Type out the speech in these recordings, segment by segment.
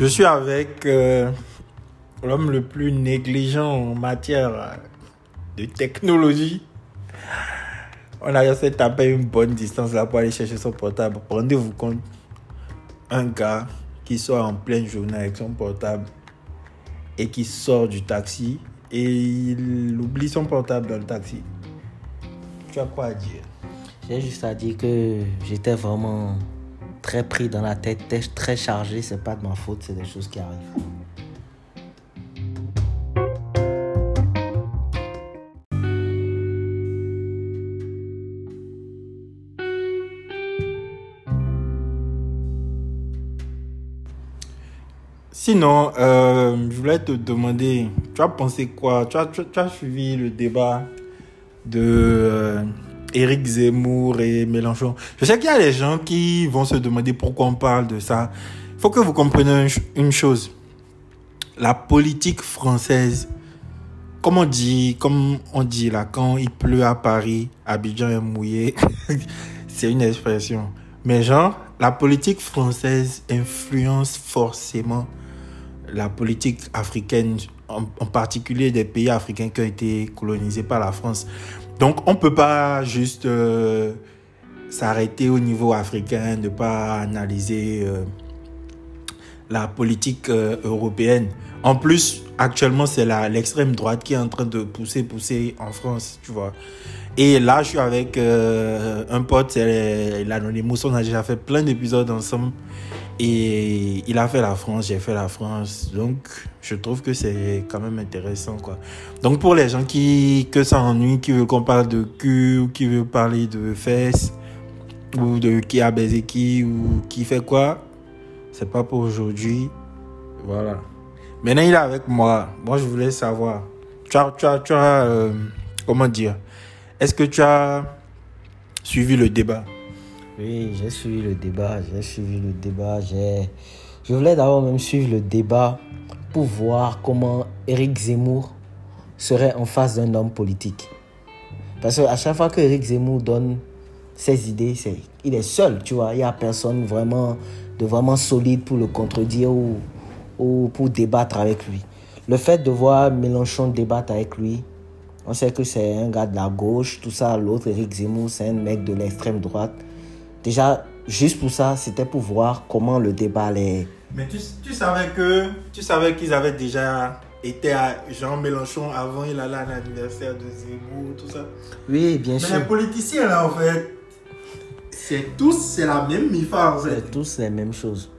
Je suis avec euh, l'homme le plus négligent en matière de technologie. On a de taper une bonne distance là pour aller chercher son portable. Rendez-vous compte, un gars qui sort en pleine journée avec son portable et qui sort du taxi et il oublie son portable dans le taxi. Tu as quoi à dire? J'ai juste à dire que j'étais vraiment très pris dans la tête, très chargé. C'est pas de ma faute, c'est des choses qui arrivent. Sinon, euh, je voulais te demander, tu as pensé quoi? Tu as, suivi le débat de euh, Éric Zemmour et Mélenchon. Je sais qu'il y a des gens qui vont se demander pourquoi on parle de ça. Il faut que vous compreniez une chose. La politique française, comme on dit, comme on dit là, quand il pleut à Paris, Abidjan est mouillé, c'est une expression. Mais genre, la politique française influence forcément la politique africaine, en, particulier des pays africains qui ont été colonisés par la France. Donc on ne peut pas juste euh, s'arrêter au niveau africain, ne pas analyser euh, la politique euh, européenne. En plus, actuellement, c'est l'extrême droite qui est en train de pousser, pousser en France, tu vois. Et là, je suis avec un pote, c'est l'Anonymous. On a déjà fait plein d'épisodes ensemble. Et il a fait la France, j'ai fait la France. Donc, je trouve que c'est quand même intéressant, quoi. Donc, pour les gens qui, que ça ennuie, qui veulent qu'on parle de cul, ou qui veulent parler de fesses, ou de qui a baisé qui, ou qui fait quoi, c'est pas pour aujourd'hui. Voilà. Maintenant, il est avec moi. Moi, je voulais savoir. Tu as, tu as, tu as euh, comment dire? Est-ce que tu as suivi le débat? Oui, j'ai suivi le débat, j'ai suivi le débat, j'ai... Je voulais d'abord même suivre le débat pour voir comment Eric Zemmour serait en face d'un homme politique. Parce qu'à chaque fois que Eric Zemmour donne ses idées, c'est, il est seul, tu vois. Il n'y a personne vraiment de vraiment solide pour le contredire ou, ou pour débattre avec lui. Le fait de voir Mélenchon débattre avec lui, on sait que c'est un gars de la gauche, tout ça. L'autre, Eric Zemmour, c'est un mec de l'extrême droite. Déjà, juste pour ça, c'était pour voir comment le débat allait. Mais tu, tu savais que tu savais qu'ils avaient déjà été à Jean Mélenchon avant il allait à l'anniversaire de Zemmour, tout ça. Oui, bien sûr. Mais les politiciens là, en fait, c'est tous, c'est la même MIFA en fait. C'est tous les mêmes choses.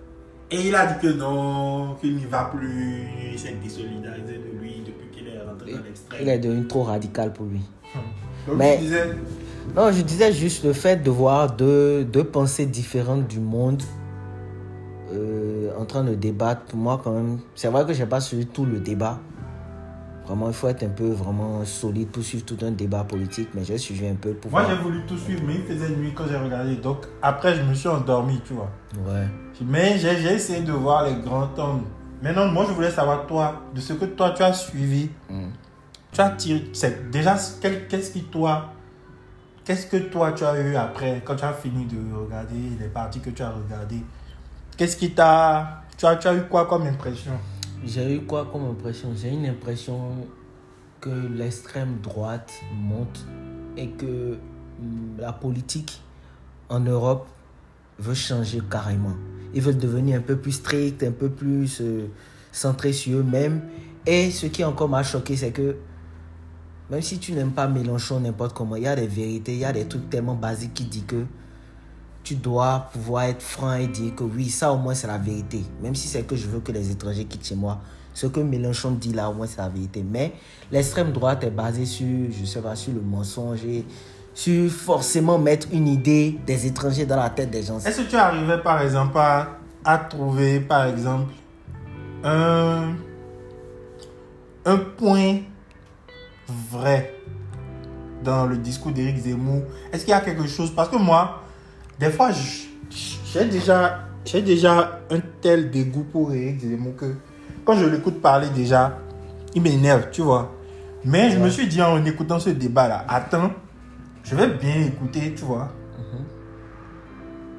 Et il a dit que non, qu'il n'y va plus, il s'est désolidarisé de lui depuis qu'il est rentré dans l'extrême. Il est devenu trop radical pour lui. Donc Mais... disais, non, je disais juste le fait de voir deux, deux pensées différentes du monde euh, en train de débattre. Pour moi, quand même, c'est vrai que je n'ai pas suivi tout le débat. Vraiment, il faut être un peu vraiment solide pour suivre tout un débat politique, mais j'ai suivi un peu pour Moi, j'ai voulu tout suivre, mais il faisait nuit quand j'ai regardé. Donc, après, je me suis endormi, tu vois. Ouais. Mais j'ai essayé de voir les grands hommes. Maintenant, moi, je voulais savoir, toi, de ce que toi, tu as suivi. Hmm. Tu as tiré. Déjà, qu'est-ce qui, toi, Qu'est-ce que toi tu as eu après, quand tu as fini de regarder les parties que tu as regardées? Qu'est-ce qui t'a. Tu as, tu as eu quoi comme impression? J'ai eu quoi comme impression? J'ai une impression que l'extrême droite monte et que mm, la politique en Europe veut changer carrément. Ils veulent devenir un peu plus stricts, un peu plus euh, centrés sur eux-mêmes. Et ce qui encore m'a choqué, c'est que même si tu n'aimes pas Mélenchon n'importe comment, il y a des vérités, il y a des trucs tellement basiques qui disent que tu dois pouvoir être franc et dire que oui, ça au moins c'est la vérité. Même si c'est que je veux que les étrangers quittent chez moi. Ce que Mélenchon dit là, au moins c'est la vérité. Mais l'extrême droite est basée sur, je sais pas, sur le mensonge et sur forcément mettre une idée des étrangers dans la tête des gens. Est-ce que tu arrivais par exemple à, à trouver par exemple un, un point vrai dans le discours d'Éric Zemmour? Est-ce qu'il y a quelque chose? Parce que moi, des fois, j'ai déjà, j'ai déjà un tel dégoût pour Éric Zemmour que quand je l'écoute parler déjà, il m'énerve, tu vois. Mais je me suis dit en écoutant ce débat-là, attends, je vais bien écouter, tu vois. Mhm.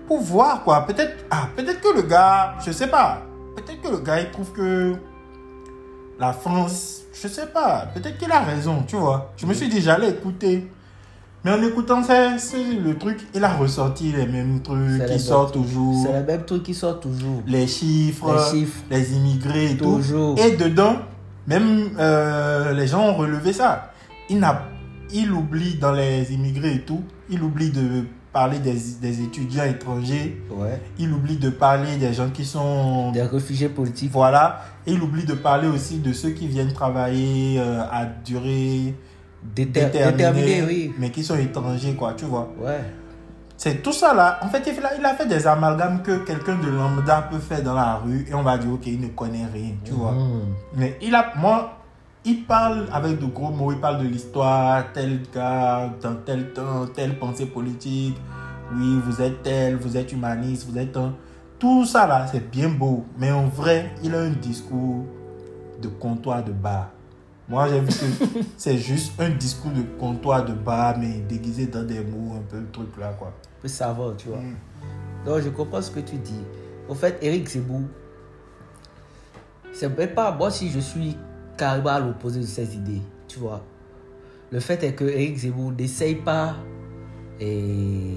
Pour voir quoi. Peut-être ah, peut-être que le gars, je sais pas, peut-être que le gars, il trouve que la France, je sais pas, peut-être qu'il a raison, tu vois. Je me suis dit, j'allais écouter. Mais en écoutant ça, c'est le truc, il a ressorti les mêmes trucs les qui sortent mêmes- toujours. C'est le même truc qui sort toujours. Les chiffres, Les chiffres. les immigrés et Toujours. tout. Et dedans, même euh, les gens ont relevé ça. Il, n'a, il oublie dans les immigrés et tout, il oublie de parler des, des étudiants étrangers, Ouais. il oublie de parler des gens qui sont... Des réfugiés politiques. Voilà. Et il oublie de parler aussi de ceux qui viennent travailler euh, à durée Déter- déterminée, oui. mais qui sont étrangers, quoi, tu vois. Ouais. C'est tout ça là. En fait, il a, il a fait des amalgames que quelqu'un de lambda peut faire dans la rue et on va dire, ok, il ne connaît rien, tu vois. Mhm. Mais il a, moi, il parle avec de gros mots, il parle de l'histoire, tel gars, dans tel temps, telle pensée politique. Oui, vous êtes tel, vous êtes humaniste, vous êtes un. Tout ça là, c'est bien beau. Mais en vrai, il a un discours de comptoir de bar. Moi, j'ai vu que c'est juste un discours de comptoir de bar, mais déguisé dans des mots, un peu le truc là, quoi. peu savant, tu vois. Mm. Donc, je comprends ce que tu dis. Au fait, Eric Zemmour, c'est pas moi si je suis carrément à l'opposé de ces idées, tu vois. Le fait est que Eric Zemmour n'essaye pas, et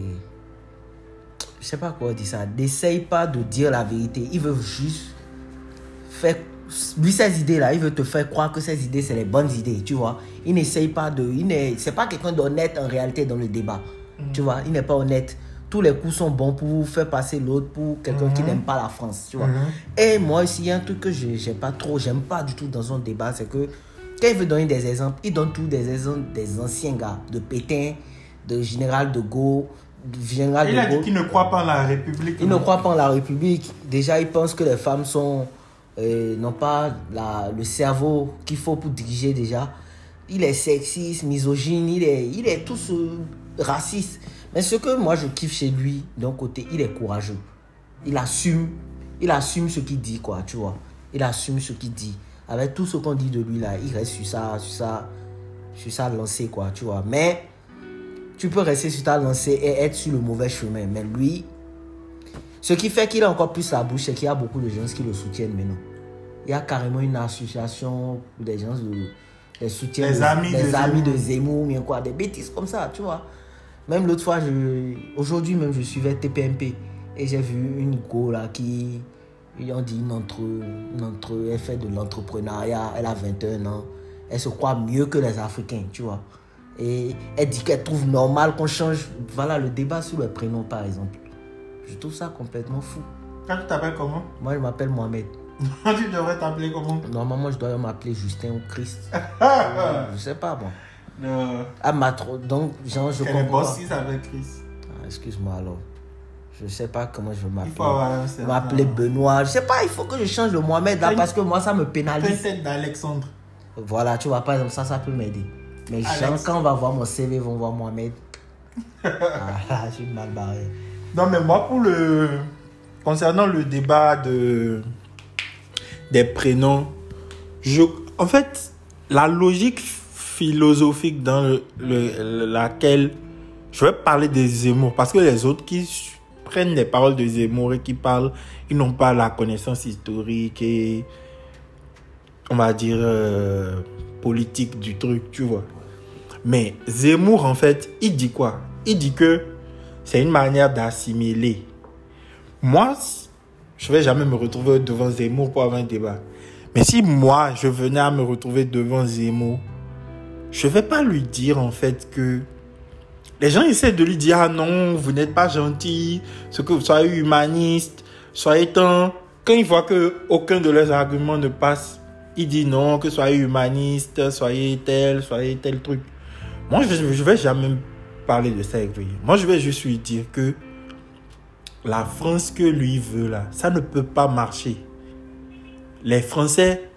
je sais pas quoi dire ça, n'essaye pas de dire la vérité. Il veut juste faire, lui ces idées là, il veut te faire croire que ces idées c'est les bonnes idées, tu vois. Il n'essaye pas de, il n'est, c'est pas quelqu'un d'honnête en réalité dans le débat, tu vois. Il n'est pas honnête. Tous les coups sont bons pour faire passer l'autre pour quelqu'un qui n'aime pas la France, tu vois. Mhm. Et moi aussi, il y a un truc que je j'aime pas trop, j'aime pas du tout dans son débat, c'est que quand il veut donner des exemples, il donne tous des exemples des anciens gars, de Pétain, de Général de Gaulle, Général Il de a dit qu'il ne croit pas en la République. Il ne croit pas en la République. Déjà, il pense que les femmes sont euh, n'ont pas la, le cerveau qu'il faut pour diriger déjà. Il est sexiste, misogyne, il est, il est tout ce raciste. Mais ce que moi je kiffe chez lui, d'un côté, il est courageux. Il assume, il assume ce qu'il dit, quoi, tu vois. Il assume ce qu'il dit. Avec tout ce qu'on dit de lui là, il reste sur ça, sur ça, sur ça lancé, quoi, tu vois. Mais tu peux rester sur ta lancée et être sur le mauvais chemin. Mais lui, ce qui fait qu'il a encore plus la bouche, c'est qu'il y a beaucoup de gens qui le soutiennent maintenant. Il y a carrément une association où des gens le, les soutiennent. Les amis les de amis Zemmour. de Zemmour, bien quoi, des bêtises comme ça, tu vois. Même l'autre fois, je, aujourd'hui même, je suivais TPMP et j'ai vu une go là qui, ils ont dit une entre, une entre, elle fait de l'entrepreneuriat, elle a 21 ans, elle se croit mieux que les Africains, tu vois. Et elle dit qu'elle trouve normal qu'on change, voilà, le débat sur le prénom par exemple. Je trouve ça complètement fou. Quand tu t'appelles comment? Moi, je m'appelle Mohamed. Tu devrais t'appeler comment? Normalement, je dois m'appeler Justin ou Christ. je sais pas, bon. Non. Ah, ma trop. Donc, genre, je Elle est comprends. pas. bossiste avec Chris. Ah, Excuse-moi alors. Je sais pas comment je vais m'appeler. Benoît. Je sais pas, il faut que je change le Mohamed là parce que moi, ça me pénalise. Peut-être d'Alexandre. Voilà, tu vois, par exemple, ça, ça peut m'aider. Mais genre, quand on va voir mon CV, ils vont voir Mohamed. ah, là, je suis mal barré. Non, mais moi, pour le. Concernant le débat de. des prénoms, je. En fait, la logique philosophique dans le- le- laquelle. Je vais parler des Zemmour, parce que les autres qui prennent les paroles de Zemmour et qui parlent, ils n'ont pas la connaissance historique et. on va dire. euh, politique du truc, tu vois. Mais Zemmour, en fait, il dit quoi? Il dit que c'est une manière d'assimiler. Moi, je vais jamais me retrouver devant Zemmour pour avoir un débat. Mais si moi, je venais à me retrouver devant Zemmour, je vais pas lui dire en fait que les gens essaient de lui dire ah non, vous n'êtes pas gentil, ce que vous soyez humaniste, soyez tant. Quand il voit que aucun de leurs arguments ne passe, il dit non, que soyez humaniste, soyez tel, soyez tel truc. Moi, je ne vais jamais parler de ça avec lui. Moi, je vais juste lui dire que la France que lui veut là, ça ne peut pas marcher. Les Français,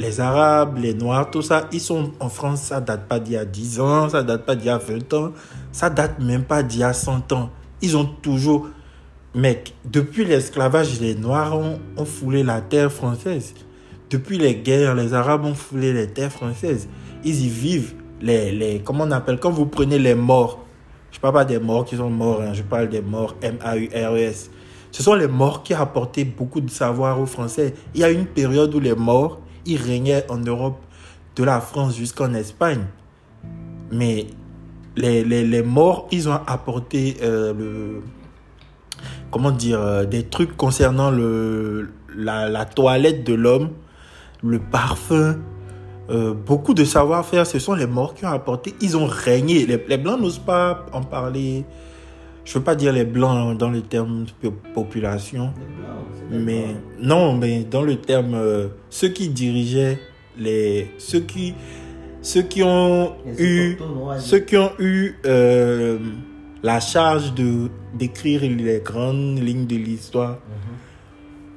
les Arabes, les Noirs, tout ça, ils sont en France, ça date pas d'il y a 10 ans, ça date pas d'il y a 20 ans, ça date même pas d'il y a 100 ans. Ils ont toujours... Mec, depuis l'esclavage, les Noirs ont, foulé la terre française. Depuis les guerres, les Arabes ont foulé les terres françaises. Ils y vivent. Les, les, comment on appelle Quand vous prenez les morts, je parle pas des morts qui sont morts, hein, je parle des morts M-A-U-R-E-S. Ce sont les morts qui apportaient beaucoup de savoir aux Français. Il y a une période où les morts, ils régnaient en Europe, de la France jusqu'en Espagne. Mais les, les, les morts, ils ont apporté euh, le, comment dire, euh, des trucs concernant le, la, la toilette de l'homme, le parfum, euh, beaucoup de savoir-faire. Ce sont les morts qui ont apporté. Ils ont régné. Les, les Blancs n'osent pas en parler. Je ne veux pas dire les Blancs dans le terme population. Mais non, mais dans le terme, euh, ceux qui dirigeaient les, ceux qui, ceux qui ont Les eu, ceux qui ont eu euh, la charge de d'écrire les grandes lignes de l'histoire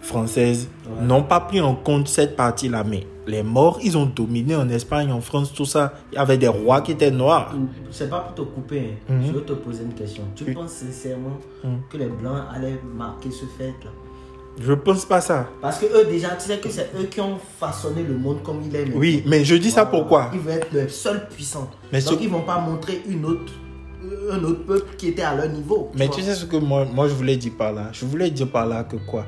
française Ouais. n'ont pas pris en compte cette partie-là. Mais les morts, ils ont dominé en Espagne, en France, tout ça. Il y avait des rois qui étaient noirs. C'est pas pour te couper, hein. Mhm. je veux te poser une question. Tu Oui. penses sincèrement Mhm. que les Blancs allaient marquer ce fait-là? Je pense pas ça. Parce que eux, déjà, tu sais que c'est eux qui ont façonné le monde comme il est. maintenant. Oui, mais je dis ça pourquoi? Ils veulent être le seul puissant. Mais Donc, ce- ils vont pas montrer une autre, un autre peuple qui était à leur niveau. Mais vois. tu sais ce que moi, moi je voulais dire par là? Je voulais dire par là que quoi?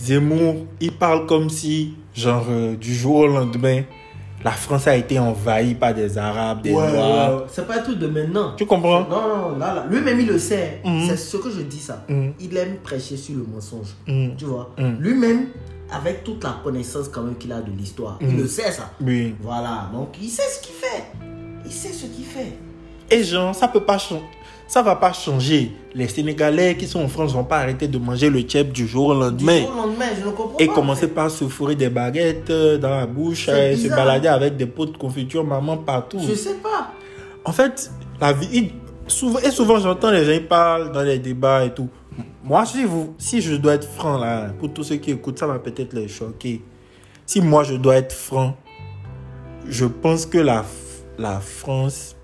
Zemmour, il parle comme si, genre, euh, du jour au lendemain, la France a été envahie par des Arabes, des Ouais, Noirs. ouais, c'est pas truc de maintenant. Tu comprends? Non, non, là, là. Lui-même, il le sait. Mhm. C'est ce que je dis ça. Mhm. Il aime prêcher sur le mensonge. Mhm. Tu vois? Lui-même, avec toute la connaissance quand même qu'il a de l'histoire, il le sait ça. Oui. Voilà, donc il sait ce qu'il fait. Il sait ce qu'il fait. Et genre, ça peut pas changer. Ça va pas changer. Les Sénégalais qui sont en France vont pas arrêter de manger le tchèp du jour au Du lendemain. jour au lendemain, je ne comprends Et commencer par se fourrer des baguettes euh, dans la bouche, C'est euh, se balader avec des pots de confiture maman partout. Je sais pas. En fait, la vie. souvent, et souvent, j'entends les gens ils parlent dans les débats et tout. Moi, si, vous, si je dois être franc, là, pour tous ceux qui écoutent, ça va peut-être les choquer. Si moi, je dois être franc, je pense que la France,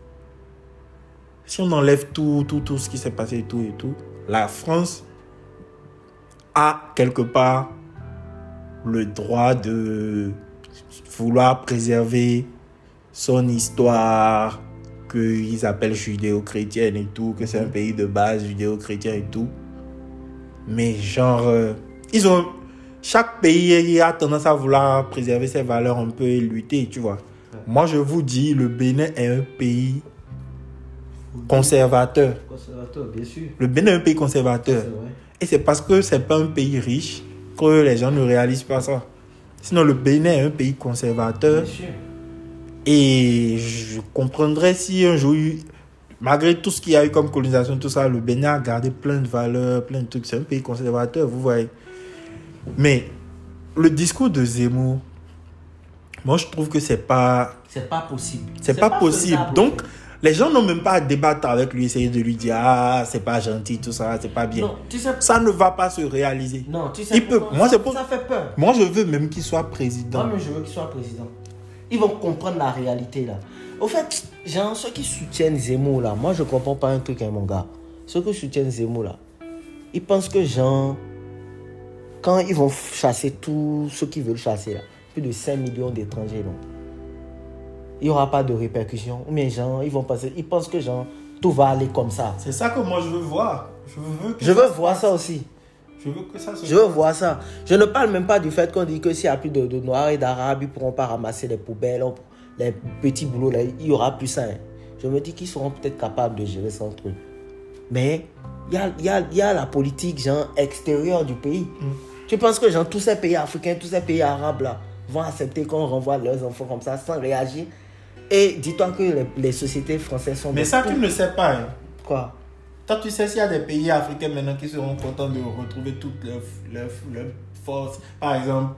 si on enlève tout, tout, tout ce qui s'est passé et tout et tout, la France a quelque part le droit de vouloir préserver son histoire qu'ils appellent judéo-chrétienne et tout, que c'est un pays de base judéo-chrétien et tout. Mais genre, euh, ils ont... Chaque pays a tendance à vouloir préserver ses valeurs un peu et lutter, tu vois. Moi, je vous dis, le Bénin est un pays conservateur. Conservateur, bien sûr. Le Bénin est un pays conservateur. Vrai. Et c'est parce que c'est pas un pays riche que les gens ne réalisent pas ça. Sinon, le Bénin est un pays conservateur. Bien sûr. Et je comprendrais si un jour, malgré tout ce qu'il y a eu comme colonisation, tout ça, le Bénin a gardé plein de valeurs, plein de trucs. C'est un pays conservateur, vous voyez. Mais le discours de Zemmour, moi je trouve que c'est pas, C'est pas possible. c'est pas, possible. faisable, Donc. Les gens n'ont même pas à débattre avec lui, essayer de lui dire ah c'est pas gentil, tout ça, c'est pas bien. Non, tu sais. Ça ne va pas se réaliser. Non, tu sais. Il peut- moi, ça, c'est pour- ça fait peur. Moi je veux même qu'il soit président. Moi, je veux qu'il soit président. Ils vont comprendre la réalité là. Au fait, genre, ceux qui soutiennent Zemmour là, moi je comprends pas un truc, hein, mon gars. Ceux qui soutiennent Zemmour là, ils pensent que, genre, quand ils vont chasser tous ceux qui veulent chasser là, plus de 5 millions d'étrangers, non, il n'y aura pas de répercussions. Ou bien, genre, ils vont passer, ils pensent que, genre, tout va aller comme ça. C'est ça que moi je veux voir. Je veux, que Je ça veux voir ça aussi. Je veux que ça se Je veux voir ça. Je ne parle même pas du fait qu'on dit que s'il n'y a plus de, de Noirs et d'Arabes, ils ne pourront pas ramasser les poubelles, on- les petits boulots, là, il y aura plus ça. hein. Je me dis qu'ils seront peut-être capables de gérer ça entre eux. Mais il y a, y, a, y a la politique genre, extérieure du pays. Tu penses que genre, tous ces pays africains, tous ces pays arabes là, vont accepter qu'on renvoie leurs enfants comme ça sans réagir? Et dis-toi que les, les sociétés françaises sont... Mais ça, tout- tu ne sais pas. hein. Quoi? Toi, tu sais s'il y a des pays africains maintenant qui seront contents de retrouver toutes leurs leur, leur forces. Par exemple,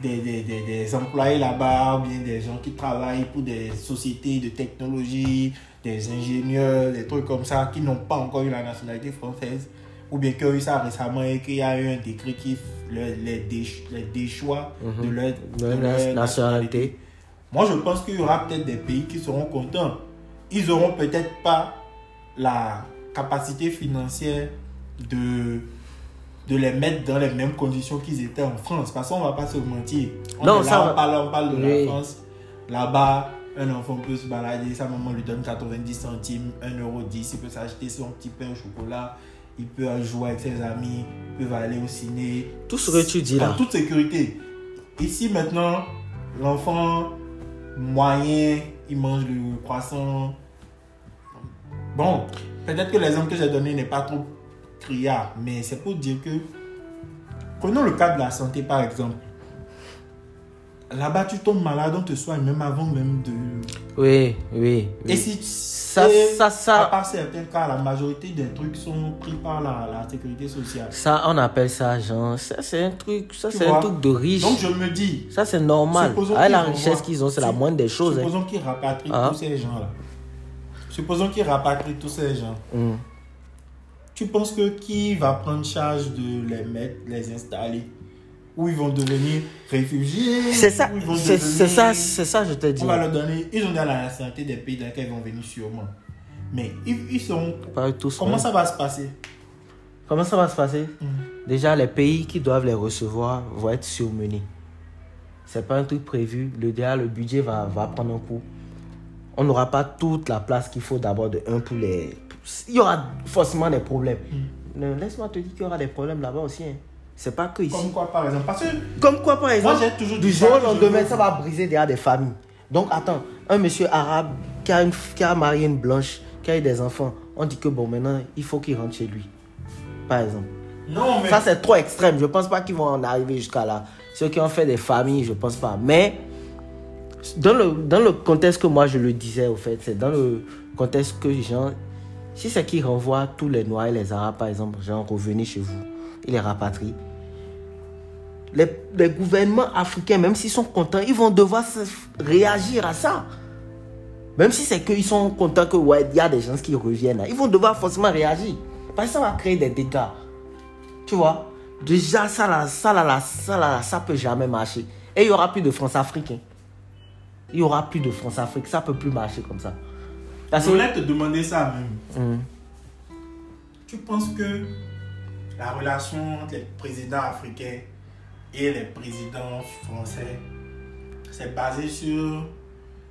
des, des, des, des employés là-bas, ou bien des gens qui travaillent pour des sociétés de technologie, des ingénieurs, des trucs comme ça, qui n'ont pas encore eu la nationalité française, ou bien qui ont eu ça récemment et qu'il y a eu un décret qui les, les, déch- les déchoit de leur, De la nationalité. Moi, je pense qu'il y aura peut-être des pays qui seront contents. Ils n'auront peut-être pas la capacité financière de, de les mettre dans les mêmes conditions qu'ils étaient en France. Parce qu'on ne va pas se mentir. On Non, là, parle, on parle de Oui. la France. Là-bas, un enfant peut se balader, sa maman lui donne 90 centimes, 1,10€, il peut s'acheter son petit pain au chocolat. il peut jouer avec ses amis, il peut aller au ciné. Tout ce que tu dis là. En toute sécurité. Ici maintenant, l'enfant moyen, il mange le croissant. Bon, peut-être que l'exemple que j'ai donné n'est pas trop criard, mais c'est pour dire que, prenons le cas de la santé par exemple. Là-bas, tu tombes malade, on te soigne même avant même de... Oui, oui. oui. Et si Ça, et ça, ça- À part certains cas, la majorité des trucs sont pris par la, la sécurité sociale. Ça, on appelle ça, genre, ça c'est un truc, ça c'est un truc de riche. Donc je me dis, Ça c'est normal. Supposons Avec la richesse qu'ils ont, c'est la moindre des choses. hein. supposons qu'ils rapatrient Ah. tous ces gens-là. Supposons qu'ils rapatrient tous ces gens. Mm. Tu penses que qui va prendre charge de les mettre, les installer? Ou ils vont devenir réfugiés C'est ça, c'est devenir- ça, c'est ça, je te dis. On va leur donner, ils ont dans la nationalité des pays dans lesquels ils vont venir sûrement. Mais ils, ils sont. Tous. Comment ouais. ça va se passer? Comment ça va se passer? Mm. Déjà, les pays qui doivent les recevoir vont être surmenés. C'est pas un truc prévu. Le déjà, le budget va, va prendre un coup. On n'aura pas toute la place qu'il faut d'abord de un pour les. Il y aura forcément des problèmes. Mais Laisse-moi te dire qu'il y aura des problèmes là-bas aussi. hein. C'est pas que ici. Comme quoi, par exemple Parce que Comme quoi, par exemple, j'ai toujours du jour au lendemain, ça va briser derrière des familles. Donc, attends, un monsieur arabe qui a, une, qui a marié une blanche, qui a eu des enfants, on dit que bon, maintenant, il faut qu'il rentre chez lui. Par exemple. non, mais Ça, c'est trop extrême. Je pense pas qu'ils vont en arriver jusqu'à là. Ceux qui ont fait des familles, je pense pas. Mais, dans le, dans le contexte que moi je le disais, au fait, c'est dans le contexte que, genre, si c'est qu'ils renvoient tous les Noirs et les Arabes, par exemple, genre, revenez chez vous, ils les rapatrient. Les, les gouvernements africains, même s'ils sont contents, ils vont devoir réagir à ça. Même si c'est qu'ils sont contents que, ouais, il y a des gens qui reviennent, ils vont devoir forcément réagir. Parce que ça va créer des dégâts. Tu vois? Déjà, ça là, ça là, là, ça là, ça peut jamais marcher. Et il y aura plus de France Afrique. hein. Il y aura plus de France Afrique. Ça peut plus marcher comme ça. Parce je voulais te demander ça même. Hum. Tu penses que la relation entre les présidents africains et les présidents français, c'est basé sur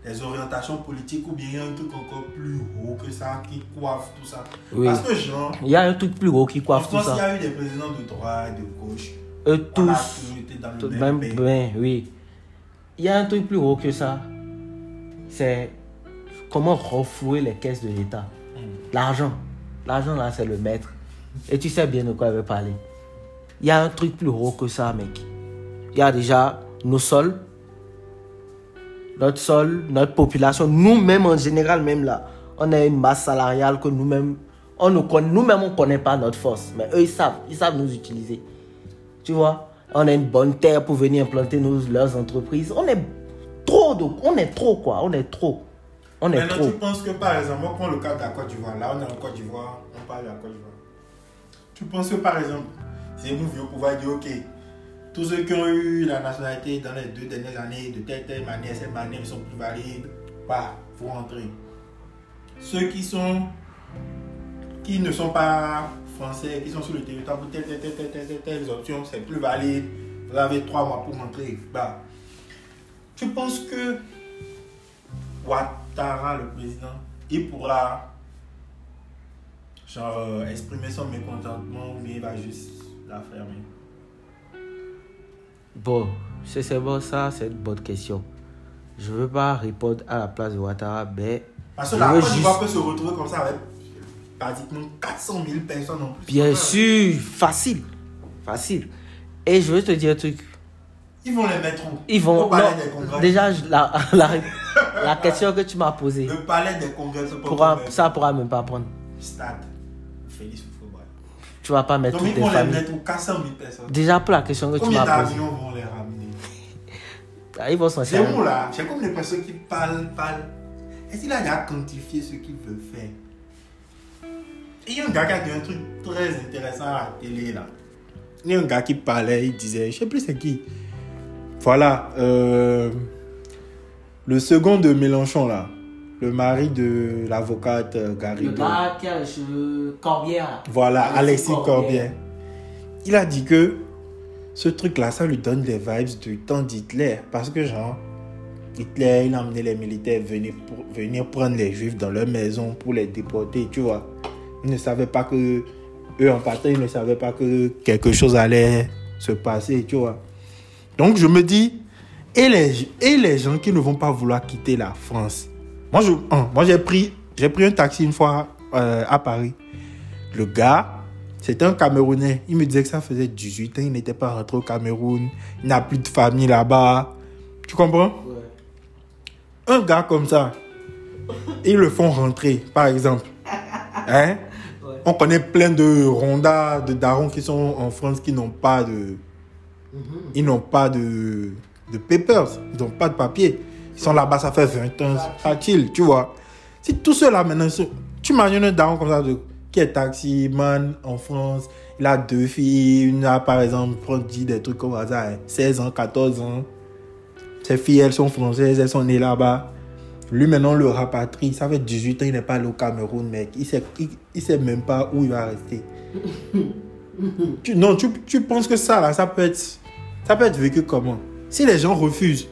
les orientations politiques ou bien il y a un truc encore plus haut que ça qui coiffe tout ça Oui. Parce que, genre, Il y a un truc plus gros qui coiffe tout France, il y ça. a eu des présidents de droite, de gauche. Eux tous. dans le tout même même, pays. ben, oui. Il y a un truc plus gros que ça. C'est comment refouer les caisses de l'État. L'argent. L'argent, là, c'est le maître. Et tu sais bien de quoi elle veut parler. Il y a un truc plus gros que ça, mec. Il y a déjà nos sols. Notre sol, notre population, nous-mêmes en général, même là, on a une masse salariale que nous-mêmes, on ne connaît, nous-mêmes, on ne connaît pas notre force. Mais eux, ils savent, ils savent nous utiliser. Tu vois, on a une bonne terre pour venir implanter nos, leurs entreprises. On est trop, on est trop, quoi. On est trop. On est Maintenant, trop. tu penses que par exemple, on prend le cas de la Côte d'Ivoire. Là, on est en Côte d'Ivoire, on parle de la Côte d'Ivoire. Tu penses que par exemple, Zemmour veut pouvoir dire ok, tous ceux qui ont eu la nationalité dans les deux dernières années, de telle telle manière, cette manière, ils sont plus valides, bah, faut rentrer. Ceux qui sont, qui ne sont pas français, qui sont sur le territoire pour telle, telle, telle, telle, telle, telle, telle option, c'est plus valide. Vous avez trois mois pour rentrer, bah. Tu penses que Ouattara, le président, il pourra genre euh, exprimer son mécontentement ou bien il va juste la fermer. Bon, c'est bon, ça, c'est une bonne question. Je veux pas répondre à la place de Ouattara, mais Parce que la Côte d'Ivoire peut se retrouver comme ça avec pratiquement 400 000 personnes en plus. bien sûr, facile. Facile. Et je veux te dire un truc. Ils vont les mettre où? Ils vont. Au palais non, des congrès. déjà, la, la, la question que tu m'as posée, Le palais des congrès, pas pourra, ça pourra même pas prendre. stade. Tu vas pas mettre Donc toutes les familles. mettre où 400 000 personnes. Déjà, pour la question que tu Combien m'as posée, d'avions vont les ramener? Ah, ils vont s'en C'est où là? J'ai comme l'impression qu'il parle, parle. Est-ce qu'il a déjà quantifié ce qu'il veut faire? Il y a un gars qui a dit un truc très intéressant à la télé là. Il y a un gars qui parlait, il disait, je sais plus c'est qui. Voilà, euh, le second de Mélenchon là, le mari de l'avocate euh, qui a les cheveux Corbière. Voilà, Alexis Alexis Corbière. Il a dit que ce truc-là, ça lui donne des vibes du temps d'Hitler. Parce que, genre, Hitler, il a amené les militaires venir, pour, venir prendre les juifs dans leur maison pour les déporter, tu vois. Il ne savait pas que eux, en partant, ils ne savaient pas que quelque chose allait se passer, tu vois. Donc, je me dis, et les, et les gens qui ne vont pas vouloir quitter la France. Moi, je, hein, moi j'ai pris, j'ai pris un taxi une fois euh, à Paris. Le gars, c'était un Camerounais. Il me disait que ça faisait 18 ans, il n'était pas rentré au Cameroun. Il n'a plus de famille là-bas. Tu comprends? Ouais. Un gars comme ça, ils le font rentrer, par exemple. Hein? Ouais. On connaît plein de rondas, de darons qui sont en France qui n'ont pas de... Ils n'ont pas de, de papers, ils n'ont pas de papier. Ils sont là-bas, ça fait 20 ans, facile, tu vois. Si tous ceux-là maintenant, tu imagines un daron comme ça qui est taximan en France, il a deux filles, une a par exemple, dit des trucs comme ça, hein, 16 ans, 14 ans. Ses filles, elles sont françaises, elles sont nées là-bas. Lui, maintenant, le rapatrie. Ça fait 18 ans, il n'est pas allé au Cameroun, mec. Il sait, il, sait même pas où il va rester. non, tu, tu penses que ça, là, ça peut être, ça peut être vécu comment? Si les gens refusent,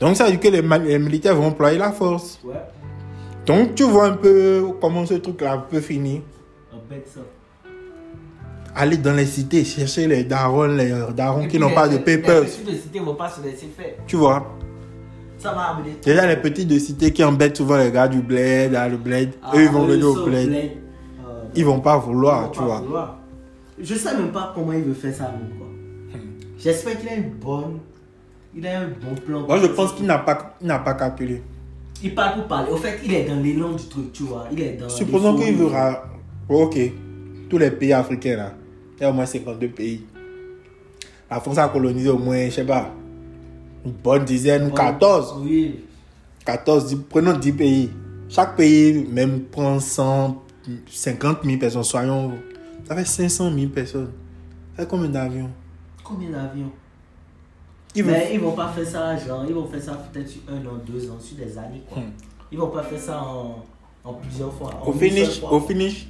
donc ça veut dire que les, militaires vont employer la force. Ouais. Donc, tu vois un peu comment ce truc-là peut finir. Ça. Aller dans les cités, chercher les darons, les darons qui n'ont pas de papers. Les petits de cité vont pas se laisser faire. Tu vois Ça va amener. Déjà, les petits de cité qui embêtent souvent les gars du bled, le bled, Ah, eux, ils vont venir au bled. bled. Euh, Ils vont pas vouloir, vont tu pas vois. vouloir. Je sais même pas comment il veut faire ça, même, quoi. J'espère qu'il a une bonne. Il a un bon plan. Moi, je pense qu'il n'a pas, il n'a pas calculé. Il parle pour parler. Au fait, il est dans l'élan du truc, tu vois. Il est dans. Supposons qu'il verra. Ok. Tous les pays africains là. Il y a au moins 52 pays. La France a colonisé au moins, je sais pas, une bonne dizaine ou 14. Oui. 14, dix- prenons 10 pays. Chaque pays même prend 100, 50 000 personnes. Soyons. Ça fait 500 000 personnes. Ça fait combien d'avions? Combien d'avions? Ils vont- Mais ils vont pas faire ça, genre, ils vont faire ça peut-être sur un an, deux ans, sur des années, quoi. Hmm. Ils vont pas faire ça en, en plusieurs fois. en Au finish, fois. au finish,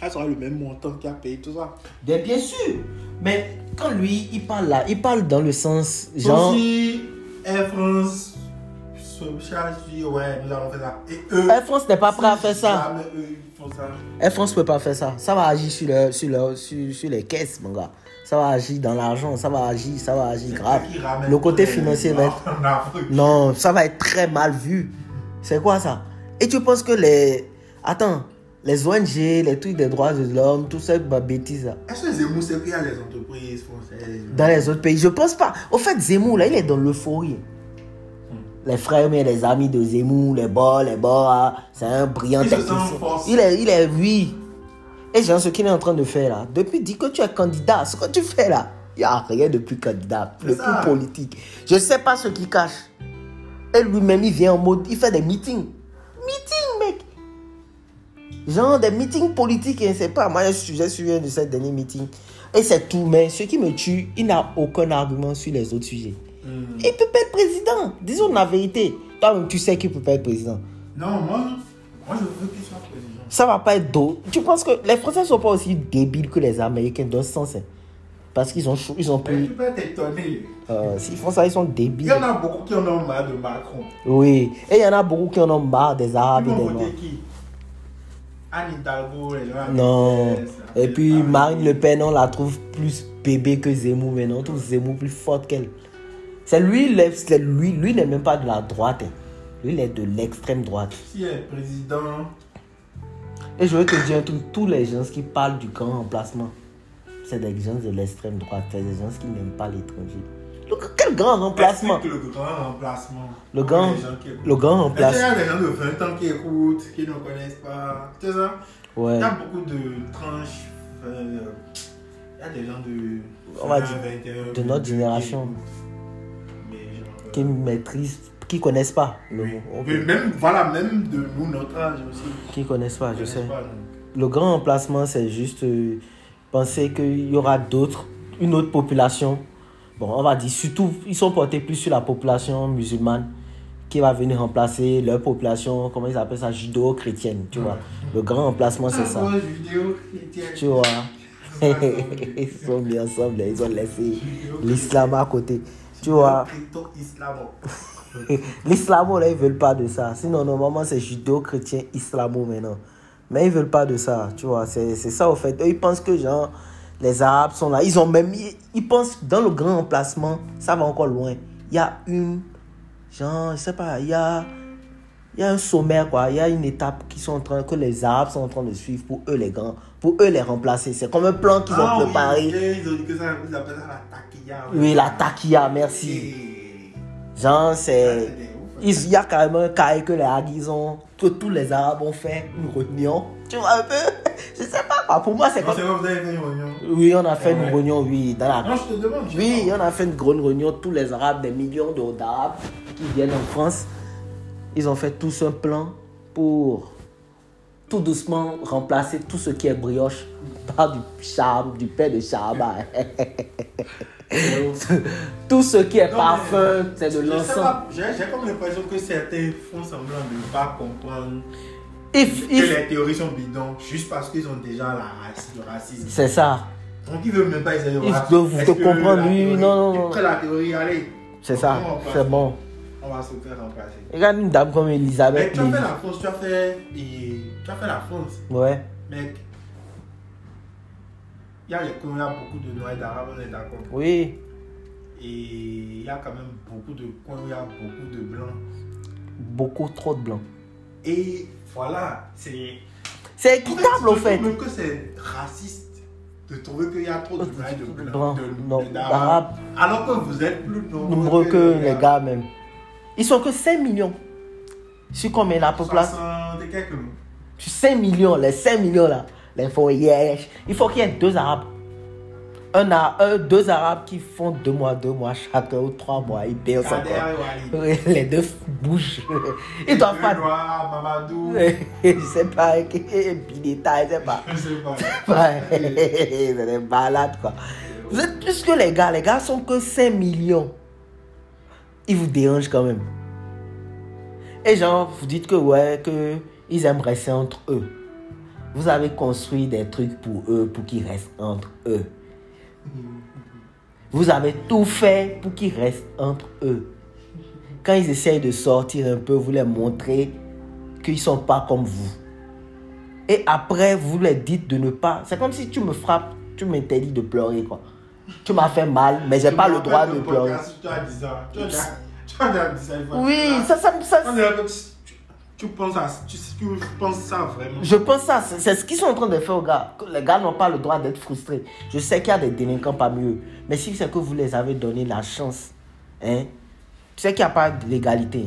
ça sera le même montant qui a payé tout ça. Bien, bien sûr. Mais quand lui, il parle là, il parle dans le sens, genre. Genre, si Air France se charge, dit ouais, nous allons faire ça. Et eux, Air France n'est pas prêt à faire ça. Jamais eux, ils font ça. Air France peut pas faire ça. Ça va agir sur, le, sur, le, sur, sur les caisses, mon gars. Ça va agir dans l'argent, ça va agir, ça va agir grave. Le côté les financier va être. Non, ça va être très mal vu. C'est quoi ça? Et tu penses que les. Attends, les ONG, les trucs des droits de l'homme, tout ça, bah, bêtise. Est-ce que Zemmour sait qu'il y a des entreprises françaises? Dans les autres pays, je pense pas. Au fait, Zemmour, là, il est dans l'euphorie. Les frères, mais les amis de Zemmour, les bords, les bords, ah, c'est un brillant Il se sent technicien. force. Il est, il est, oui. Et genre, ce qu'il est en train de faire là, depuis, dis que tu es candidat, ce que tu fais là, il n'y a rien de plus candidat, de plus politique. Je sais pas ce qu'il cache. Et lui-même, il vient en mode, il fait des meetings. Meetings, mec. Genre des meetings politiques, et c'est pas. Moi, je suis un de ces derniers meetings. Et c'est tout. Mais ce qui me tue, il n'a aucun argument sur les autres sujets. Hmm. Il peut pas être président. Disons la vérité. Toi-même, tu sais qu'il peut pas être président. Non, moi, moi je veux qu'il soit président. Ça va pas être d'eau. Tu penses que les Français sont pas aussi débiles que les Américains dans ce sens hein? Parce qu'ils ont, ils ont Mais tu peux être étonné. euh, S'ils font ça, ils sont Il débiles. y en a beaucoup qui en ont marre de Macron. Oui. Et il y en a beaucoup qui en ont marre des Arabes et des Noirs. qui? Anne Hidalgo, les gens. Non. Et puis. Marine Le Pen, on la trouve plus bébé que Zemmour maintenant. On trouve Zemmour plus forte qu'elle. C'est lui, c'est lui, lui n'est même pas de la droite. hein. Lui, il est de l'extrême droite. Si elle est président, Et je veux te dire un truc, tous les gens qui parlent du grand remplacement, c'est des gens de l'extrême droite, c'est des gens qui n'aiment pas l'étranger. Le- Quel grand remplacement le grand remplacement. Le grand- qui le grand Est-ce qu'il y remplacement. a des gens de 20 ans qui écoutent, qui ne connaissent pas? C'est ça? Ouais. Il y a beaucoup de tranches. euh, il y a des gens de. On va 20, dire 21, de notre génération. Mais genre, euh, Qui maîtrisent, qui connaissent pas le mot. Même, voilà, même de nous, notre âge aussi. Qui connaissent pas, je Connaissent sais. pas. Le grand remplacement, c'est juste euh, penser qu'il y aura d'autres, une autre population. Bon, on va dire surtout, ils sont portés plus sur la population musulmane qui va venir remplacer leur population, comment ils appellent ça, judo-chrétienne, tu vois. Le grand remplacement, c'est ça. Ah, chrétienne. Tu vois. ils sont mis ensemble, ils ont laissé l'islam à côté. Tu vois. L'islamo, là, ils veulent pas de ça. Sinon, normalement, c'est judo-chrétien islamo maintenant. Mais ils veulent pas de ça, tu vois. C'est ça, au fait. Eux, ils pensent que, genre, les Arabes sont là. Ils ont même... Ils, ils pensent, dans le grand emplacement, ça va encore loin. Il y a une... Genre, je sais pas, il y a... Il y a un sommet, quoi. Il y a une étape qui sont en train, que les Arabes sont en train de suivre pour eux, les grands. Pour eux, les remplacer. C'est comme un plan qu'ils ont Ah oui, préparé. et ils ont dit que ça, ils appellent ça la taquilla. Oui, la taquilla, merci. Et- Genre, c'est hein. Il y a carrément un cas que les Haguis ont, que tous les Arabes ont fait une réunion. Tu vois un peu? Je sais pas quoi. Pour moi, c'est comme. vous avez fait une réunion. Oui, on a fait une réunion, oui, dans la. Non, je te demande. je Oui, on a fait une grande réunion. Tous les Arabes, des millions d'Arabes qui viennent en France, ils ont fait tous un plan pour tout doucement remplacer tout ce qui est brioche par du charme, du pain de charba. tout ce qui est Non, parfum, mais- c'est de pas, J'ai comme l'impression que certains font semblant de ne pas comprendre If, que if, les théories sont bidons juste parce qu'ils ont déjà la race, le racisme. c'est ça. Donc ils veulent même pas essayer de Ils doivent comprendre, théorie- non, non. Après la théorie, allez. C'est ça, c'est bon. On va se faire remplacer. Regarde une dame comme Mais Elisabeth tu as fait la France, tu as fait, tu as fait la France, Ouais. mec. Il y a, il y a beaucoup de noirs et d'arabes, on est d'accord. Oui. Et il y a quand même beaucoup de coins où il y a beaucoup de blancs. Beaucoup trop de blanc. Et voilà, c'est. C'est équitable au je fait. trouve même que c'est raciste de trouver qu'il y a trop de blancs et de Blanc, blancs. de- d'arabes. Alors que vous êtes plus nombreux, Nombreux que les gars même. Ils sont que 5 millions. Sur combien la population? 60 et quelques. Sur 5 millions, les 5 millions là. Les. Il faut qu'il y ait deux arabes. Un, un, deux arabes qui font deux mois, deux mois chacun ou trois mois. Ils payent. Oui, Les deux bougent. Ils doivent pas. Mamadou. Je sais pas. Bideta, je sais pas. Je sais pas. C'est des malades quoi. Vous êtes plus que les gars, les gars sont que 5 millions. Ils vous dérangent quand même. Et genre, vous dites que ouais, que ils aiment rester entre eux. Vous avez construit des trucs pour eux, pour qu'ils restent entre eux. Vous avez tout fait pour qu'ils restent entre eux. Quand ils essayent de sortir un peu, vous les montrez qu'ils sont pas comme vous. Et après, vous leur dites de ne pas. C'est comme si tu me frappes, tu m'interdis de pleurer, quoi. Tu m'as fait mal, mais j'ai pas me le droit de le pleurer. podcast, Tu as dit ça. Tu as déjà- tu as déjà dit ça une fois. Oui, ça, ça, ça, tu, penses à tu, tu penses ça vraiment. Je pense ça, c'est ce qu'ils sont en train de faire aux gars. Les gars n'ont pas le droit d'être frustrés. Je sais qu'il y a des délinquants parmi eux. Mais si c'est que vous les avez donné la chance, hein, tu sais qu'il n'y a pas d'égalité.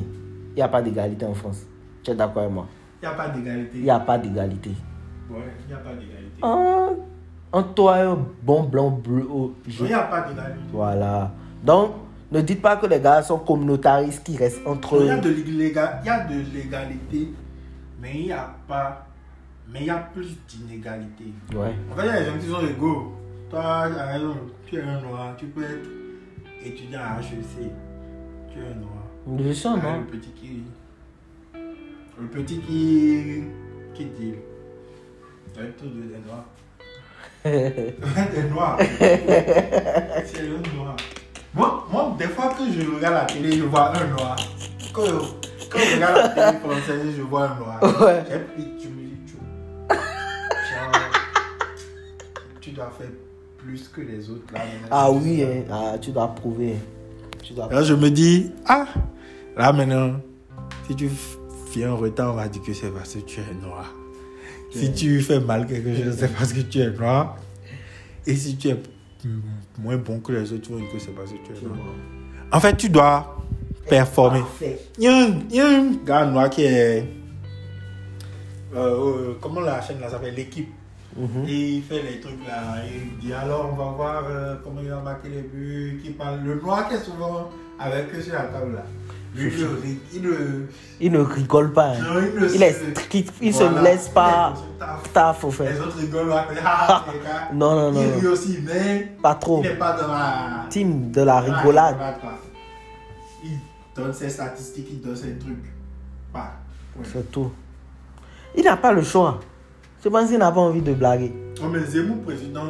Il n'y a pas d'égalité en France. Tu es d'accord avec moi? Il n'y a pas d'égalité. Il n'y a pas d'égalité. Ouais, il n'y a pas d'égalité. En, en toi, un bon blanc bleu. je- Il n'y a pas d'égalité. Voilà. Donc, ne dites pas que les gars sont communautaristes qui restent entre eux. de il y a de l'égalité, mais il n'y a pas. Mais il y a plus d'inégalité. Ouais. En fait, il y a des gens qui sont égaux. Toi, tu es un noir, tu peux être étudiant à HEC. Tu es un noir. Je sens, Ah, non? Le petit qui. Le petit qui. qui dit. Avec tous des noirs. des noirs. C'est un noir. Moi, moi, des fois que je regarde la télé, je vois un noir. Quand, quand je regarde la télé française, je vois un noir. Ouais. Tu me dis, tu. Dois faire plus que les autres là. Ah oui, hein. Ah, tu dois prouver. Tu dois Là, je me dis, ah, là maintenant, si tu fais un retard, on va dire que c'est parce que tu es noir. Si tu fais mal quelque chose, c'est parce que tu es noir. Et si tu es moins bon que les autres, tu que c'est parce que tu es noir. En fait, tu dois performer. Il y, a un, il y a un gars noir qui est. euh, euh, comment la chaîne là s'appelle L'équipe. Mhm. Et il fait les trucs là. Il dit alors on va voir euh, comment il va marquer les buts. Qui parle. Le noir qui est souvent avec eux sur la table là. Lui, il, le rit- il, le- Il ne rigole pas. hein. non, il Il est strict, il se laisse pas taf au fait. Les autres rigolent. ah, les gars. Non, non, non, Il rit aussi, mais Pas trop. il n'est pas dans la. Team de la rigolade. Il donne ses statistiques, il donne ses trucs. Bah, ouais. C'est tout. Il n'a pas le choix. Je pense qu'il n'a pas envie de blaguer. Oh, mais Zemmour président,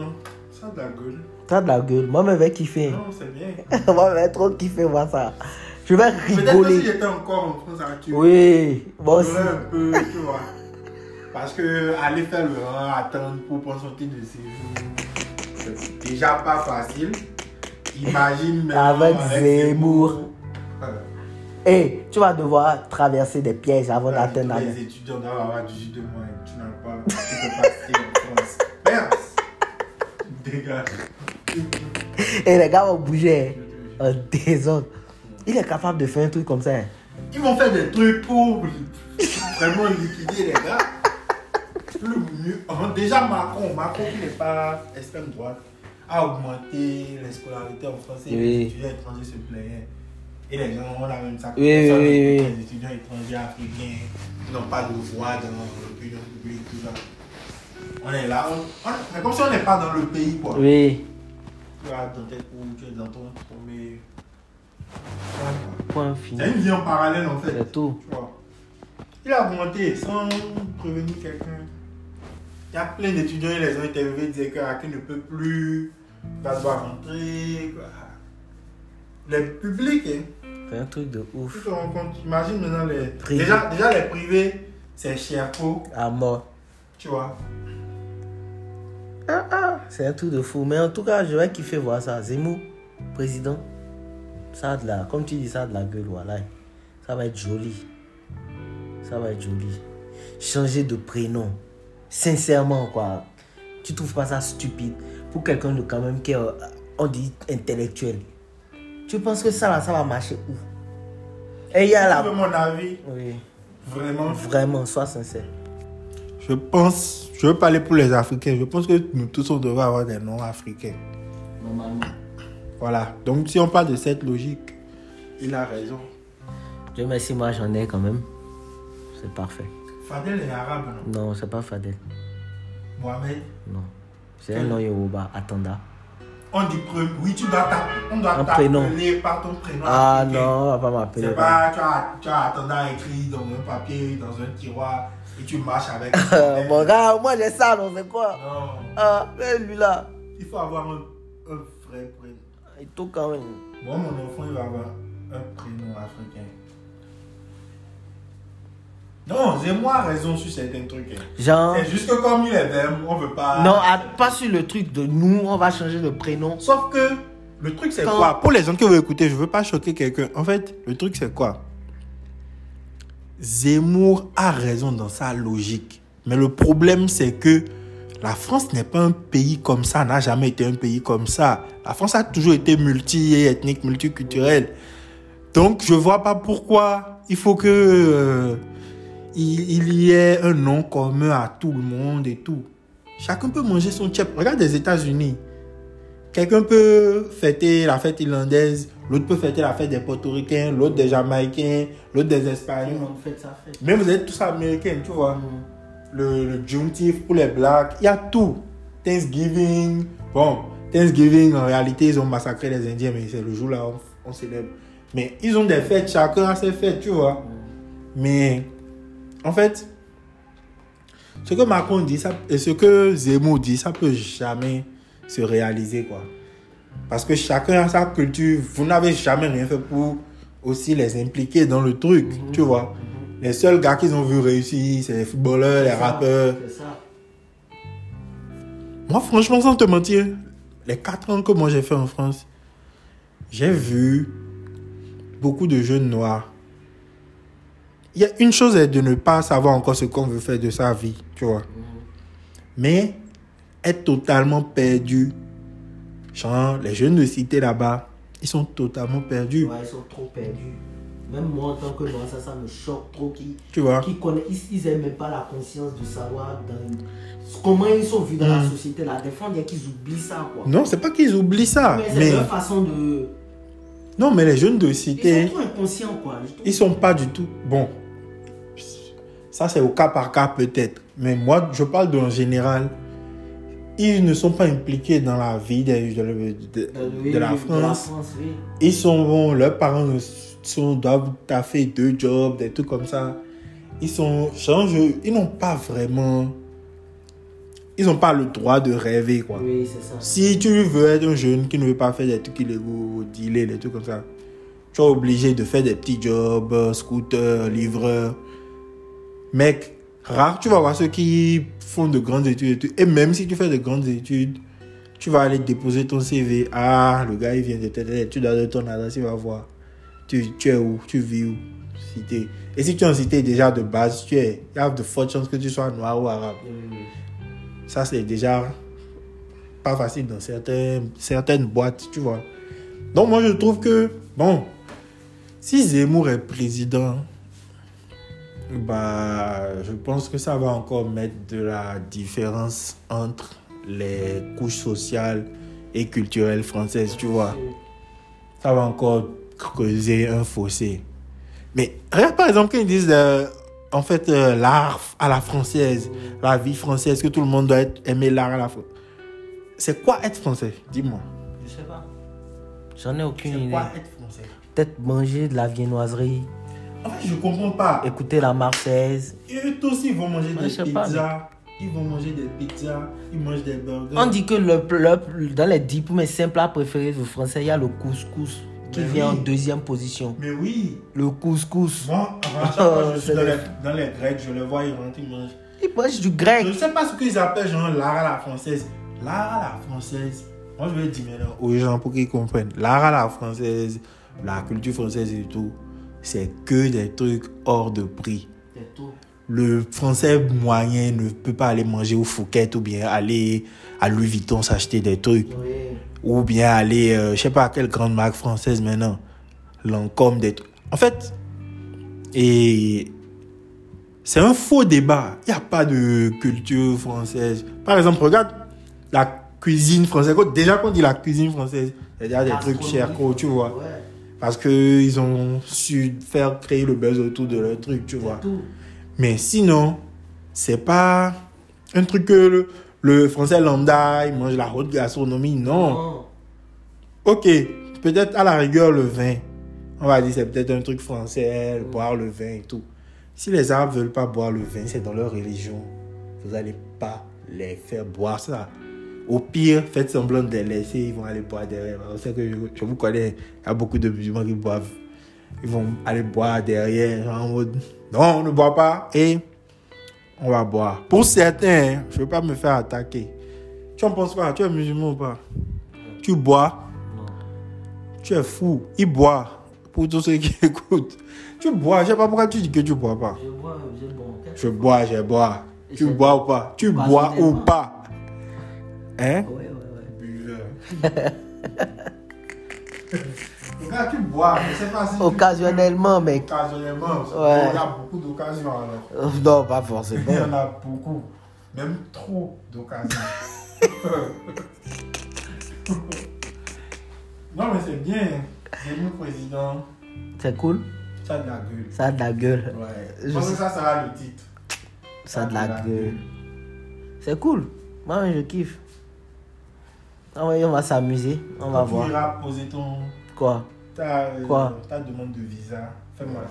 ça a de la gueule. T'as de la gueule. Moi, je vais kiffer. Non, c'est bien. Moi, je vais trop kiffer voir ça. Je vais Peut-être que si rigoler. j'étais encore en France actuellement, Oui, moi aussi. j'aurais un peu, tu vois. Parce que aller faire le rang, attendre pour prendre son titre de séjour, c'est déjà pas facile. Imagine maintenant Avec Zemmour. Et tu vas devoir traverser des pièges avant d'atteindre la les étudiants doivent avoir 18 de moins. Tu n'as pas. Tu peux pas en France. Merde. Dégage. Et les gars vont bouger en désordre. Il est capable de faire un truc comme ça. hein. Ils vont faire des trucs pour vraiment liquider les gars. Le mieux. Déjà, Macron, Macron qui n'est pas extrême droite, a augmenté les scolarités en France et Oui. les étudiants étrangers se plaignaient. Et les gens ont la même ça. Oui, oui, ça, oui, Les étudiants étrangers africains qui n'ont pas de voix dans l'opinion publique, tout ça. On est là, on, on- c'est comme si on n'est pas dans le pays, quoi. Oui. Tu as dans tes cours, tu es dans ton. Point fini. C'est une vie en parallèle en fait. C'est tout. Tu vois. Il a augmenté sans prévenir quelqu'un. Il y a plein d'étudiants, ils les ont interviewés, ils disaient que Hakim ne peut plus, il va devoir rentrer. quoi. Les publics, hein, C'est un truc de tu ouf. te rends compte, imagine maintenant les. Privé. Déjà, déjà les privés, c'est cher À mort. tu vois. Ah, ah, c'est un truc de fou. Mais en tout cas, je vais kiffer voir ça. Zemmour, président. Ça a de la, comme tu dis, ça a de la gueule, voilà. Ça va être joli. Ça va être joli. Changer de prénom. Sincèrement, quoi. Tu trouves pas ça stupide? Pour quelqu'un de quand même qui est, euh, on dit, intellectuel. Tu penses que ça, là, ça va marcher où? Et il y a la... mon avis, Oui. vraiment. Vraiment, sois sincère. Je pense, je veux parler pour les Africains, je pense que nous tous on devrait avoir des noms africains. Normalement. Voilà. Donc si on parle de cette logique, il a raison. Dieu merci, moi j'en ai quand même. C'est parfait. Fadel est arabe, non? Non, c'est pas Fadel. Mohamed? Non. C'est un nom Yoruba. Attenda. On dit prénom. Oui, tu dois on doit t'appeler par ton prénom. Ah non, on va pas m'appeler. C'est pas, tu as, tu as attendant écrit dans un papier, dans un tiroir, et tu marches avec. Mon gars, moi j'ai ça, non, c'est quoi? Non. Ah, mais lui là, Il faut avoir un, un vrai prénom. Il tout quand même. Moi, mon enfant, il va avoir un prénom africain. Non, j'ai moi raison sur certains trucs. hein. Genre, C'est juste que comme il est vert, on veut pas. non, ah, pas sur le truc de nous, on va changer de prénom. Sauf que le truc c'est Quand- quoi? Pour les gens qui veulent écouter, je veux pas choquer quelqu'un. En fait, le truc c'est quoi? Zemmour a raison dans sa logique. Mais le problème c'est que la France n'est pas un pays comme ça, n'a jamais été un pays comme ça. La France a toujours été multi-ethnique, multiculturelle. Donc je vois pas pourquoi il faut que euh, il, il y ait un nom commun à tout le monde et tout. Chacun peut manger son chip. Regarde les États-Unis. Quelqu'un peut fêter la fête irlandaise, l'autre peut fêter la fête des Portoricains, l'autre des Jamaïcains, l'autre des Espagnols. Mais vous êtes tous américains, tu vois. Le, le pour les Blacks, il y a tout. Thanksgiving. Bon, Thanksgiving, en réalité, ils ont massacré les Indiens, mais c'est le jour là on, on célèbre. Mais ils ont des fêtes, chacun a ses fêtes, tu vois. Mais en fait, ce que Macron dit ça, et ce que Zemmour dit, ça peut jamais se réaliser, quoi. Parce que chacun a sa culture. Vous n'avez jamais rien fait pour aussi les impliquer dans le truc, tu vois. Les seuls gars qu'ils ont vu réussir, c'est les footballeurs, les rappeurs. Ça. Moi, franchement, sans te mentir, les 4 ans que moi j'ai fait en France, j'ai vu beaucoup de jeunes noirs. Il y a une chose est de ne pas savoir encore ce qu'on veut faire de sa vie, tu vois. Mais être totalement perdu. Genre, les jeunes de cité là-bas, ils sont totalement perdus, Ouais, ils sont trop perdus. Même moi, en tant que noir, ça, ça me choque trop. Qui, tu vois. qui connaissent, ils, ils aiment même pas la conscience de savoir dans- comment ils sont vus dans la Mm. société. Des fois, il y a qu'ils oublient ça, quoi. Non, c'est pas qu'ils oublient ça, mais c'est leur façon de. non, mais les jeunes de Ils cité, sont trop inconscients, quoi. ils sont pas du tout bon. Ça c'est au cas par cas peut-être, mais moi je parle en général. Ils ne sont pas impliqués dans la vie de, de- de- de la oui, France. oui. Ils sont bons, leurs parents ne sont, doivent taffer deux jobs, des trucs comme ça. Ils sont, ils n'ont pas vraiment, ils n'ont pas le droit de rêver quoi. Oui, c'est ça. Si tu veux être un jeune qui ne veut pas faire des trucs illégaux, dealer, des trucs comme ça, tu es obligé de faire des petits jobs, euh, scooter, livreur. Mec, rare. Tu vas voir ceux qui font de grandes études et tout. Et même si tu fais de grandes études, tu vas aller déposer ton CV. Ah, le gars, il vient de telle étude, tu donnes ton adresse, il va voir. Tu, tu es où? Tu vis où? Cité. Et si tu es en cité déjà de base, tu es, il y a de fortes chances que tu sois noir ou arabe. Ça, c'est déjà pas facile dans certaines, certaines boîtes, tu vois. Donc, moi, je trouve que, bon, si Zemmour est président, bah, je pense que ça va encore mettre de la différence entre les couches sociales et culturelles françaises, tu vois. Ça va encore creuser un fossé. Mais regarde par exemple quand ils disent euh, en fait euh, l'art à la française, la vie française, que tout le monde doit être, aimer l'art à la française. C'est quoi être français? Dis-moi. Je sais pas. J'en ai aucune C'est idée. quoi être français? Peut-être manger de la viennoiserie, En fait, je comprends pas. écouter la Marseillaise. Eux aussi, ils vont manger des pas, pizzas. Ils vont manger des pizzas. Ils mangent des burgers. On dit que le, le- dans les 10 pour mes simples plats préférés du français, il y a le couscous qui Mais vient oui. en deuxième position. Mais oui. Le couscous. Moi, avant chaque fois que je suis C'est dans les, dans les Grecs, je les vois, ils rentrent, ils mangent. Ils mangent du grec. Je ne sais pas ce qu'ils appellent genre l'art à la française. L'art à la française. Moi, je vais dire maintenant aux gens pour qu'ils comprennent. L'art à la française, la culture française et tout, c'est que des trucs hors de prix. C'est tout. Le français moyen ne peut pas aller manger au Fouquet ou bien aller à Louis Vuitton s'acheter des trucs. Oui. Ou bien aller, euh, je sais pas quelle grande marque française maintenant. Lancôme, des trucs. En fait, et c'est un faux débat. Il n'y a pas de culture française. Par exemple, regarde la cuisine française. Déjà, quand on dit la cuisine française, il y a des trucs chers, quoi, tu vois. Ouais. Parce qu'ils ont su faire créer le buzz autour de leur truc, tu vois. Tout. Mais sinon, c'est pas un truc que le, le français lambda, il mange la haute gastronomie. Non. Non. Ok, peut-être à la rigueur le vin. On va dire c'est peut-être un truc français, boire le vin et tout. Si les Arabes veulent pas boire le vin, c'est dans leur religion. Vous allez pas les faire boire ça. Au pire, faites semblant de les laisser, ils vont aller boire derrière. On sait que je, je vous connais, il y a beaucoup de musulmans qui boivent. Ils vont aller boire derrière, en mode non, on ne boit pas et on va boire. Pour certains, hein, je ne veux pas me faire attaquer. Tu en penses quoi? Tu es musulman ou pas? Tu bois? Non. tu es fou. Il boit. Pour tous ceux qui écoutent. Tu bois. Je sais pas pourquoi tu dis que tu bois pas. Je bois, je bois. Je bois, je bois. Tu bois ou pas? Tu Pas bois ou soudainement. pas? Hein? Ouais, ouais. Buveur. Regarde, tu bois. Je sais pas si. tu- Occasionnellement, mec. Occasionnellement. Ouais. Il y a beaucoup d'occasions alors. Euh, Non, pas Il y forcément. en a beaucoup. Même trop d'occasions. non, mais c'est bien. C'est mon président. C'est cool. Ça a de la gueule. Ça a de la gueule. Ouais. Je pense sais- que ça sera le titre. Ça a de la gueule. C'est cool. Moi, je kiffe. Ah ouais, on va s'amuser. On va voir. Tu iras poser ton. Quoi Ta, euh, Quoi ta demande de visa. Fais-moi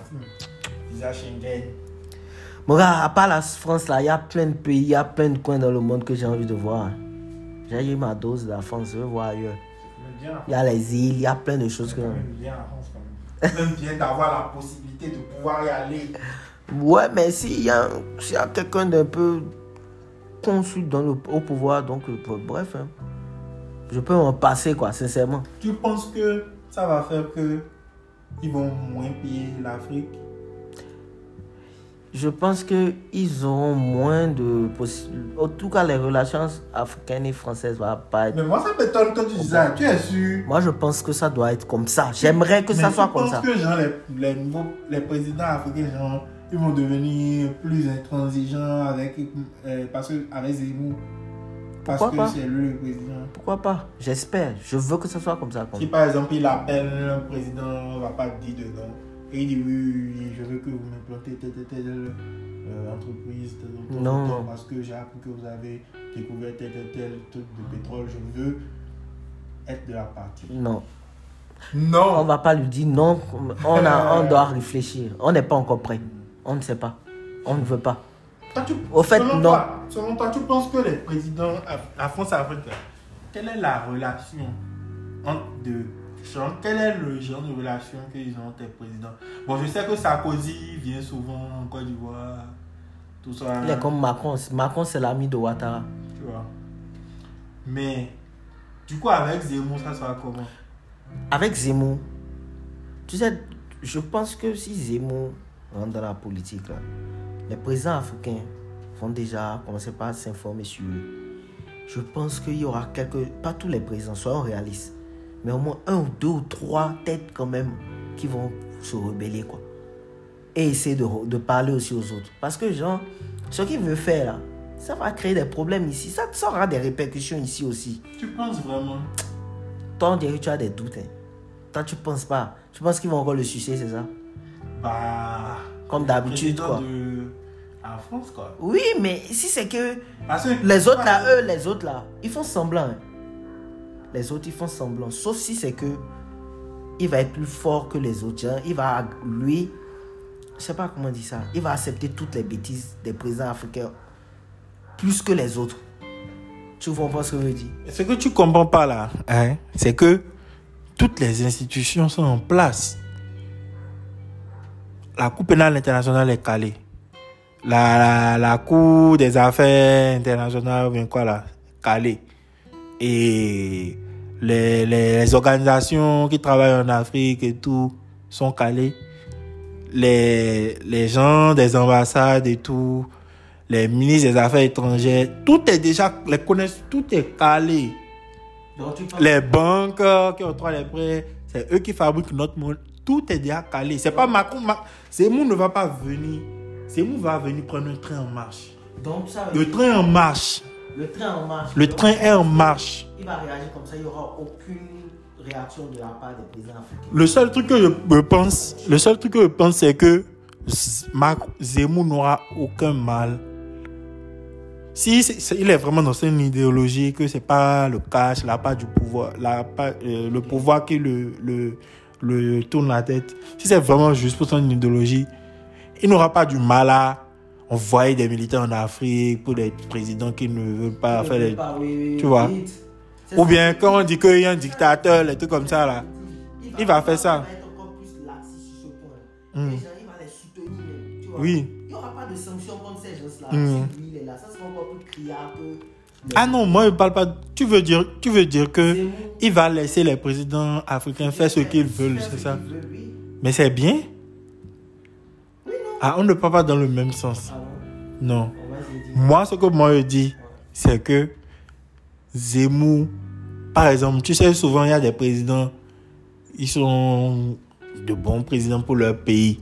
Visa Schengen. Mon gars, à part la France, là, il y a plein de pays, il y a plein de coins dans le monde que j'ai envie de voir. J'ai eu ma dose de la France, je veux voir ailleurs. Il y a les îles, il y a plein de choses que... Bien la France quand même. Bien d'avoir la possibilité de pouvoir y aller. Ouais, mais s'il y a, y a quelqu'un d'un peu conçu dans le, au pouvoir, donc euh, bref, hein, je peux en passer, quoi, sincèrement. Tu penses que ça va faire que ils vont moins payer l'Afrique? Je pense qu'ils auront moins de possibilités. En tout cas, les relations africaines et françaises vont pas être... Mais moi, ça m'étonne quand tu dis ça. Tu es sûr? Moi, je pense que ça doit être comme ça. J'aimerais que ça soit comme ça. que genre, les, les, nouveaux, les présidents africains, genre, ils vont devenir plus intransigeants avec, euh, parce que, avec Zemmour? Parce Pourquoi que pas? c'est lui le président. Pourquoi pas? J'espère. Je veux que ça soit comme ça. comme Si par exemple il appelle un président, on va pas dire de non. Et il dit oui, oui, je veux que vous m'implantez telle, telle, telle euh, entreprise, telle, telle, Non. telle, parce que j'ai appris que vous avez découvert tel, tel, tel truc de pétrole. Je veux être de la partie. Non. On Non va pas lui dire non. On, a, on doit réfléchir. On n'est pas encore prêt. On ne sait pas. On ne veut pas. Toi, tu- Au fait, selon non. Toi, selon toi, tu penses que les présidents, af- la France Afrique, quelle est la relation entre deux genre, Quel est le genre de relation qu'ils ont entre les présidents? Bon, je sais que Sarkozy vient souvent en Côte d'Ivoire. tout ça. Il est comme Macron. Macron, c'est l'ami de Ouattara. Tu vois. Mais, du coup, avec Zemmour, ça sera comment? Avec Zemmour, tu sais, je pense que si Zemmour rentre dans la politique, là, les présidents africains vont déjà commencer par s'informer sur eux. Je pense qu'il y aura quelques, pas tous les présidents, soyons réalistes, mais au moins un ou deux ou trois têtes quand même qui vont se rebeller, quoi. Et essayer de, de parler aussi aux autres. Parce que, genre, ce qu'il veut faire là, ça va créer des problèmes ici. Ça, ça aura des répercussions ici aussi. Tu penses vraiment? Toi, on dirait que tu as des doutes. Hein. Toi, tu penses pas. Tu penses qu'ils vont encore le sucer, c'est ça? Bah. Comme d'habitude, quoi. De... En France, quoi. Oui, mais si c'est que les autres là, eux, les autres là, ils font semblant. hein. Les autres, ils font semblant. Sauf si c'est que il va être plus fort que les autres. hein. Il va, lui, je sais pas comment dire ça, il va accepter toutes les bêtises des présidents africains plus que les autres. Tu comprends ce que je veux dire Ce que tu comprends pas là, hein, c'est que toutes les institutions sont en place. La Cour pénale internationale est calée. La, la, la Cour des affaires internationales, bien quoi là, calée. Et les, les, les organisations qui travaillent en Afrique et tout sont calées. Les, les gens des ambassades et tout, les ministres des Affaires étrangères, tout est déjà, les connaissent, tout est calé. Les banques euh, qui octroient les prêts, c'est eux qui fabriquent notre monde. Tout est déjà calé. C'est pas Macron. Ma... Zemmour ne va pas venir. Zemmour va venir prendre un train en marche? Donc ça veut Le train en marche. le train en marche. Le train est en marche. Il va réagir comme ça, il n'y aura aucune réaction de la part des présidents africains. Le seul truc que je pense, le seul truc que je pense, c'est que Zemmour n'aura aucun mal. Si c'est- il est vraiment dans une idéologie que c'est pas le cash, la part du pouvoir, la part, euh, le pouvoir qui le, le, le tourne la tête. Si c'est vraiment juste pour son idéologie, il n'aura pas du mal à envoyer des militaires en Afrique pour des présidents qui ne veulent pas faire les... tu vois. Ou bien quand on dit qu'il y a un dictateur, les trucs comme ça là. Il va faire ça. Il va être encore plus laxiste sur ce point. Mm. Les gens, il va les soutenir. même, tu vois. Oui. Il n'y aura pas de sanctions contre ces gens-là. Mm. Si lui, il est là, ça sera encore plus criard que. Ah non, moi je parle pas. Tu veux dire, tu veux dire que il va laisser les présidents africains faire ce qu'ils veulent, faire c'est ce ça. Mais c'est bien. Ah, on ne parle pas dans le même sens. Ah Non. Moi, ce que moi je dis, c'est que Zemmour, par exemple, tu sais, souvent il y a des présidents, ils sont de bons présidents pour leur pays.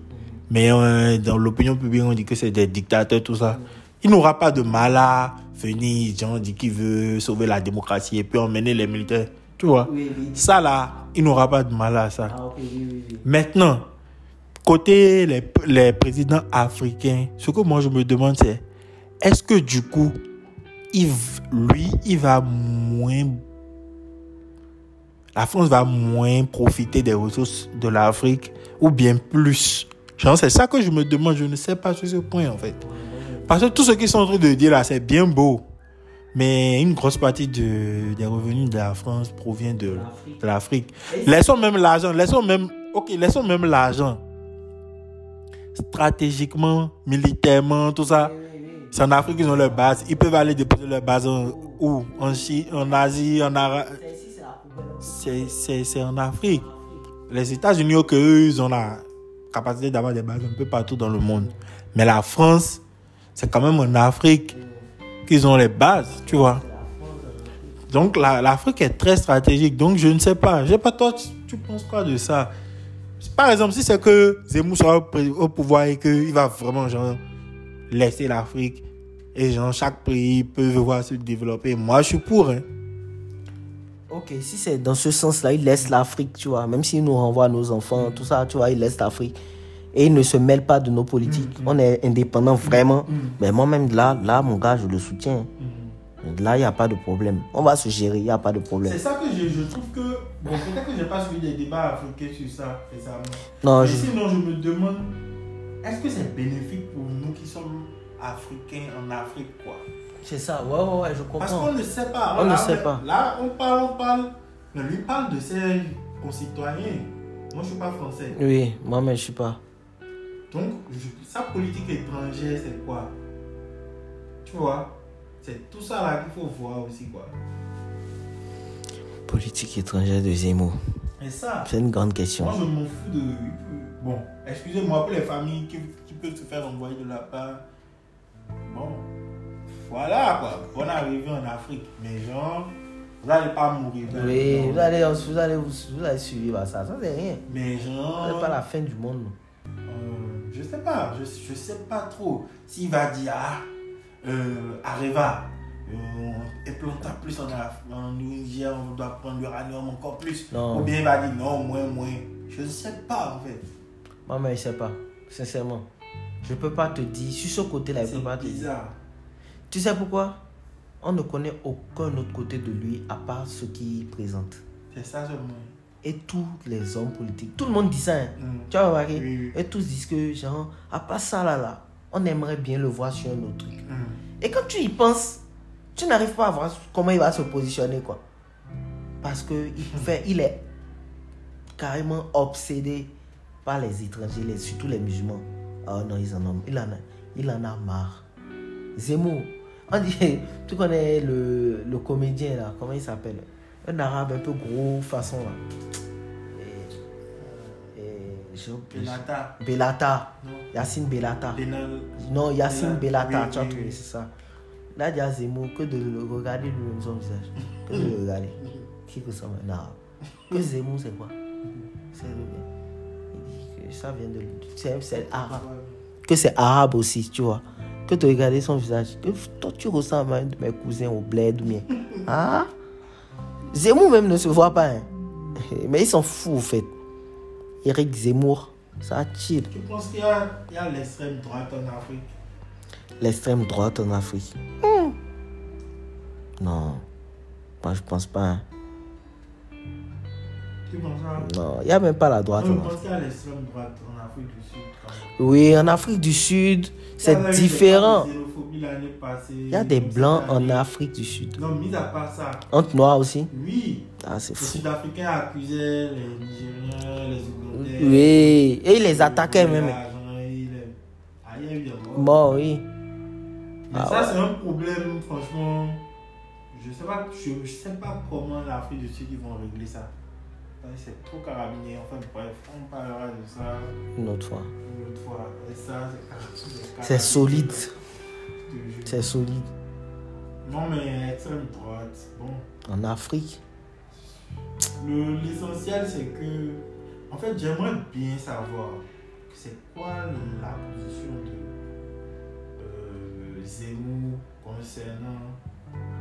Mais euh, dans l'opinion publique, on dit que c'est des dictateurs, tout ça. Il n'aura pas de mal à venir, genre, dit qu'il veut sauver la démocratie et puis emmener les militaires. Tu vois? Oui, oui. Ça là, il n'aura pas de mal à ça. Ah, oui. Maintenant, côté les, les présidents africains, ce que moi je me demande c'est, est-ce que du coup, lui, il va moins... La France va moins profiter des ressources de l'Afrique ou bien plus? C'est ça que je me demande, je ne sais pas sur ce point en fait. Parce que tout ce qu'ils sont en train de dire là, c'est bien beau. Mais une grosse partie de, des revenus de la France provient de l'Afrique. Laissons même l'argent, laissons même, ok, laissons même l'argent. Stratégiquement, militairement, tout ça. C'est en Afrique qu'ils ont leur base. Ils peuvent aller déposer leur base en, où? En Chine, en Asie, en Arabe. C'est en Afrique. Les États-Unis, ok, eux, ils ont la capacité d'avoir des bases un peu partout dans le monde. Mais la France, c'est quand même en Afrique qu'ils ont les bases, tu vois. Donc la- l'Afrique est très stratégique. Donc je ne sais pas. Je sais pas toi, tu penses quoi de ça? Par exemple, si c'est que Zemmour sera au, pouvoir et qu'il va vraiment genre laisser l'Afrique et genre chaque pays peut voir se développer, moi je suis pour. Hein. Ok, si c'est dans ce sens-là, il laisse l'Afrique, tu vois. Même s'il nous renvoie nos enfants, tout ça, tu vois, il laisse l'Afrique. Et il ne se mêle pas de nos politiques. On est indépendant vraiment. Mais moi-même, là, là, mon gars, je le soutiens. Là, il n'y a pas de problème. On va se gérer, il n'y a pas de problème. C'est ça que je, je trouve que. Bon, peut-être que j'ai pas suivi des débats africains sur ça récemment. Non, Mais je... sinon, je me demande est-ce que c'est bénéfique pour nous qui sommes africains en Afrique, quoi? C'est ça. Ouais, ouais, ouais, je Parce comprends. qu'on ne sait pas. On ne Là, sait pas. Là, on parle, on parle. Mais lui parle de ses concitoyens. Moi, je suis pas français. Oui, moi-même, je suis pas. Donc, je- sa politique étrangère, c'est quoi? Tu vois? C'est tout ça là qu'il faut voir aussi, quoi. Politique étrangère de Zemmour. Et ça, C'est une grande question. moi je m'en fous de. Bon, excusez-moi pour les familles qui, qui peuvent se faire envoyer de la part. Bon, voilà quoi. Bonne arrivée en Afrique. Mais genre, vous n'allez pas mourir. Oui, non. vous allez, vous allez, vous allez survivre à ça. Ça, c'est rien. Mais Ce genre. n'est pas la fin du monde. non. Euh, je sais pas, je, je sais pas trop. S'il va dire, ah, euh, Areva, euh, on implanta plus en, en Niger, on doit prendre l'uranium encore plus. Non. Ou bien il va dire, non, moins, moins. Je ne sais pas en fait. Mais je sais pas. Sincèrement. Je peux pas te dire. Sur ce côté-là, je peux pas te dire. bizarre. Tu sais pourquoi? On ne connaît aucun autre côté de lui à part ce qu'il présente. C'est ça seulement. Et tous les hommes politiques. Tout le monde dit ça. hein. Mm. Tu Oui, oui. Et tous disent que, genre, à part ça là, là, on aimerait bien le voir sur un autre truc. Mm. Et quand tu y penses, tu n'arrives pas à voir comment il va se positionner, quoi. Parce que il, fait, il est carrément obsédé par les étrangers, les- surtout les musulmans. Oh non, ils en ont, il, en a, il en a marre. Zemmour, on dit, tu connais le, le comédien là, comment il s'appelle? Un arabe un peu gros, façon là. Belata, Non. Yacine Belata. Benal. Non, Yacine Belata, oui, tu as oui, trouvé, oui. c'est ça. Là, il y a Zemmour, que de le regarder lui-même son visage. Que de le regarder. Qui ressemble à un arabe. Que Zemmour, c'est quoi? C'est le bien. Il dit que ça vient de lui. C'est arabe. Que c'est arabe aussi, tu vois. Que de regarder son visage. Que toi, tu ressembles à un de mes cousins au bled ou bien. Zemmour même ne se voit pas. hein. Mais ils s'en foutent, au fait. Eric Zemmour, ça chill. Tu penses qu'il y a, l'extrême droite en Afrique? L'extrême droite en Afrique? Hmm. Non. Moi, je pense pas. hein. Tu penses Non, il n'y a même pas la droite. Non, en je Afrique. pense qu'il y a l'extrême droite en Afrique du Sud. quand même. Oui, en Afrique du Sud, c'est des l'année passée, Il y a des blancs en. Afrique du Sud. Non, mis à part ça, Entre noirs aussi. oui, Ah, c'est les fou. Sud-Africains accusaient les Nigériens, les Ougandais. Oui, et ils les attaquaient les même. Argents, ils les- Ah, il y a eu des morts. Bon, oui. Mais Ah ça, ouais. c'est un problème, franchement. Je sais pas, je, je sais pas comment l'Afrique du Sud ils vont régler ça. C'est trop carabiné. Enfin, bref, on parlera de ça Une autre fois. une autre fois. Et ça, c'est solide. C'est solide. Non, mais extrême droite, bon. En Afrique. Le- L'essentiel, c'est que. En fait, j'aimerais bien savoir que c'est quoi la position de euh, Zemmour concernant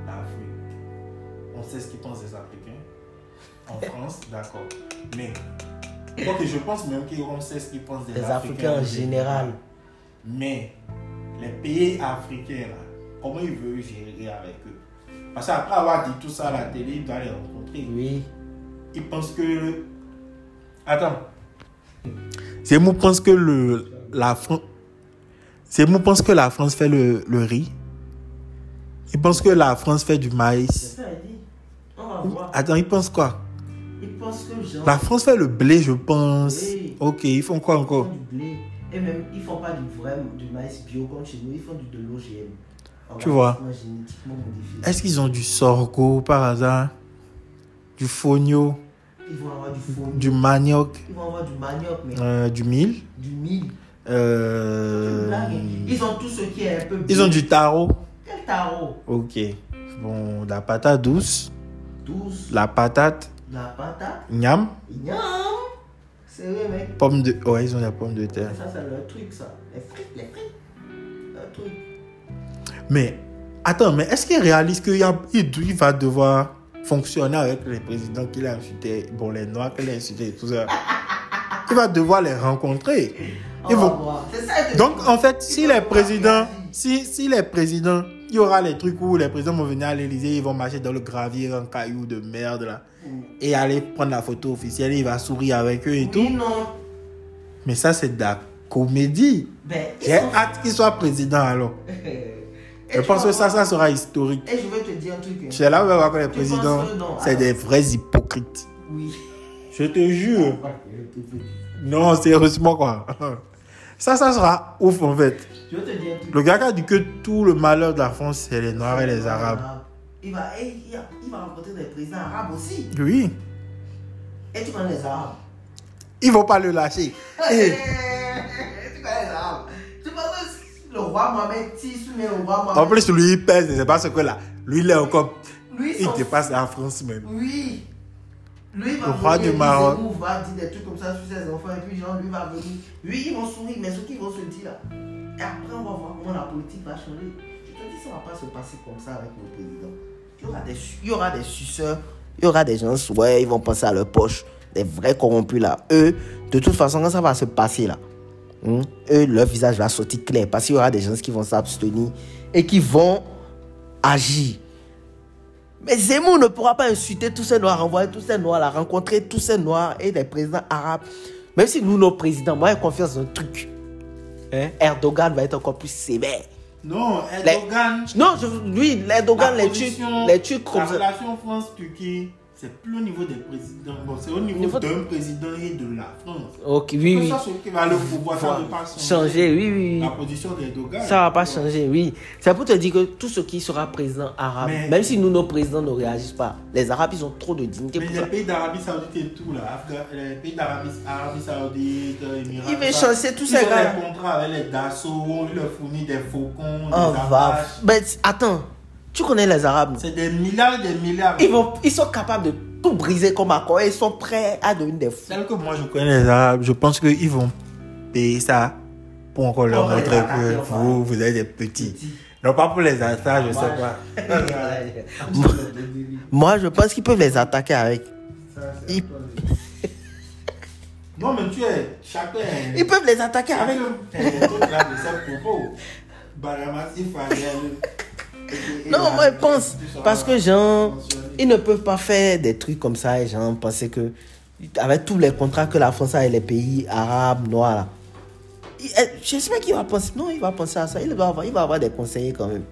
l'Afrique? On sait ce qu'ils pensent des Africains. En France, d'accord. Mais. Ok, je pense même qu'on sait ce qu'ils pensent des Les Africains, Africains en général. Mais les pays africains, là, comment ils veulent gérer avec eux? Parce qu'après avoir dit tout ça à la télé, ils doivent les rencontrer Oui. il pense que. Attends. Zemmour pense que le, la France. Zemmour pense que la France fait le, le riz. Il pense que la France fait du maïs. ça, il dit. On va voir. Attends, il pense quoi? Ils pensent que genre. La France fait le blé, je pense. Ok, ils font quoi Ils encore font du blé. Et même, ils font pas du vrai du maïs bio comme chez nous, ils font du de l'OGM. Tu vois. Est-ce qu'ils ont du sorgho par hasard? Du fonio? Ils vont avoir du. Du manioc? Ils vont avoir du manioc, mais euh, Du mil? du mil. euh. Ils ont tout ce qui est un peu. Ils ont du taro Quel tarot? Ok. Bon, la patate douce, Douce. la patate, La patate. Niam, Ignam. C'est vrai, mec. pomme de... Ouais, ils ont la pomme de terre. Ça, c'est leur truc, ça. Les frites, les frites. Leur truc. Mais, attends, mais est-ce qu'il réalise qu'il a- il va devoir fonctionner avec les présidents qu'il a insultés, bon, les noirs qu'il a insultés et tout ça Il va devoir les rencontrer. Ils vont- ça, Donc, en fait, si les présidents, si, si les présidents, il y aura les trucs où les présidents vont venir à l'Élysée, ils vont marcher dans le gravier en caillou de merde là, et aller prendre la photo officielle, il va sourire avec eux et Oui, tout. non. Mais ça, c'est de la comédie. Ben, J'ai sont- hâte qu'il soit président alors. Je pense que ça, ça sera historique. Et je vais te dire un truc. C'est là où on va voir que les présidents, c'est des vrais hypocrites. Oui. Je te jure. Dis. Non, sérieusement quoi. Ça, ça sera ouf en fait. Je vais te dire un truc. Le gars qui a dit que tout le malheur de la France, c'est les Noirs et les Arabes. Il va, eh, il va, il va rencontrer des présidents arabes aussi. Oui. Et tu connais les arabes? Ils vont pas le lâcher. Eh, Et tu connais les arabes? Tu penses que le roi Mohamed, si il soumet au roi en Mohamed. plus, lui, il pèse, c'est pas ce que là. Lui, il est encore. lui, Il dépasse la France même. Oui. Lui il va Le roi venir, du Maroc. Zemmour va dire des trucs comme ça sur ses enfants et puis genre lui va venir. Lui ils vont sourire mais ce qu'ils vont se dire là. Et après on va voir comment la politique va changer. Je te dis ça va pas se passer comme ça avec nos présidents. Il y aura des, su- il y aura des suceurs, il y aura des gens, ouais, ils vont penser à leur poche. Des vrais corrompus là. Eux, de toute façon quand ça va se passer là, hein, eux leur visage va sortir clair parce qu'il y aura des gens qui vont s'abstenir et qui vont agir. Mais Zemmour ne pourra pas insulter tous ces noirs, envoyer tous ces noirs, là, rencontrer tous ces noirs et des présidents arabes. Même si nous, nos présidents, moi j'ai confiance dans un truc. Hein, Erdogan va être encore plus sévère. Non, Erdogan- Non, je, lui, l'Erdogan, les Turcs, les Turcs comme La relation France-Turquie, c'est plus au niveau des présidents. Bon, c'est au niveau, d'un président et de la France. Ok, oui, oui. ça, ce qui va le pouvoir, ça ne va pas changer. Changer, oui, oui. La position d'Erdogan. Ça va pas changer, oui. C'est pour te dire que tout ce qui sera président arabe, Mais- même si nous, nos présidents ne réagissent pas, les Arabes, ils ont trop de dignité Mais pour les ça. pays d'Arabie Saoudite et tout, là, les pays d'Arabie Arabie Saoudite, Émirats. Il veut tout ça, chasser tous ils ont des contrats avec les Dassault, on leur fournit des faucons, Oh, des va. Mais attends, tu connais les Arabes C'est des milliards et des milliards. Ils, vont, ils sont capables de tout briser comme accord ils sont prêts à devenir des fous. Tel que moi je connais les Arabes, je pense qu'ils vont payer ça pour encore leur les montrer que vous, vous êtes des petits. Petits. Non, pas pour les attaques, je sais pas. Moi, je pense qu'ils peuvent les attaquer avec. Ils, Non, mais tu es. Chacun. est- ils peuvent les attaquer avec. Non, moi, je pense. Parce que, genre, ils ne peuvent pas faire des trucs comme ça et, genre, penser que. Avec tous les contrats que la France a avec les pays arabes, noirs, là. eh, J'espère qu'il va penser. Non, il va penser à ça. Il va avoir, il va avoir des conseillers quand même.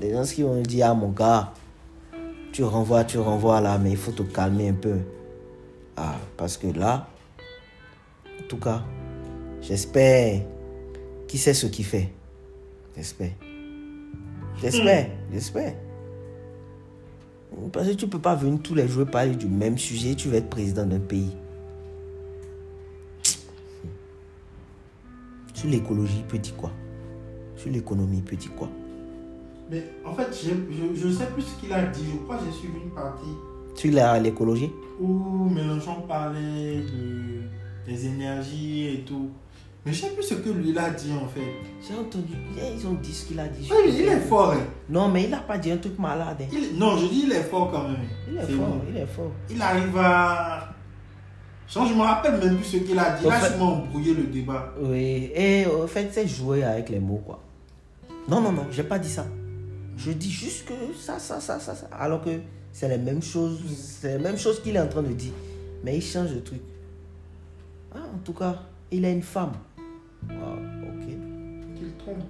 Des gens qui vont dire Ah, mon gars, tu renvoies, tu renvoies là, mais il faut te calmer un peu. Ah, parce que là, en tout cas, j'espère qu'il sait ce qu'il fait. J'espère. J'espère, j'espère. Parce que tu peux pas venir tous les jours parler du même sujet, tu vas être président d'un pays. Sur l'écologie, il peut dire quoi? Sur l'économie, il peut dire quoi? Mais en fait, je ne sais plus ce qu'il a dit. Je crois que j'ai suivi une partie Sur l'écologie? Où Mélenchon parlait de, des énergies et tout. Mais je sais plus ce que lui a dit en fait. J'ai entendu, ils ont dit ce qu'il a dit. Oui, il est fort. hein. Non, mais il n'a pas dit un truc malade. hein. Il- non, je dis il est fort quand même. Il est fort, bon. il est fort. Il arrive à. Genre, je me rappelle même plus ce qu'il a dit. Il En a fait- sûrement embrouillé le débat. Oui, et en fait, c'est jouer avec les mots, quoi. Non, non, non, j'ai pas dit ça. Je dis juste que ça, ça, ça, ça, ça. Alors que c'est les mêmes choses, c'est les mêmes choses qu'il est en train de dire. Mais il change de truc. Ah, en tout cas, il a une femme. Ah, ok. Qu'il trompe.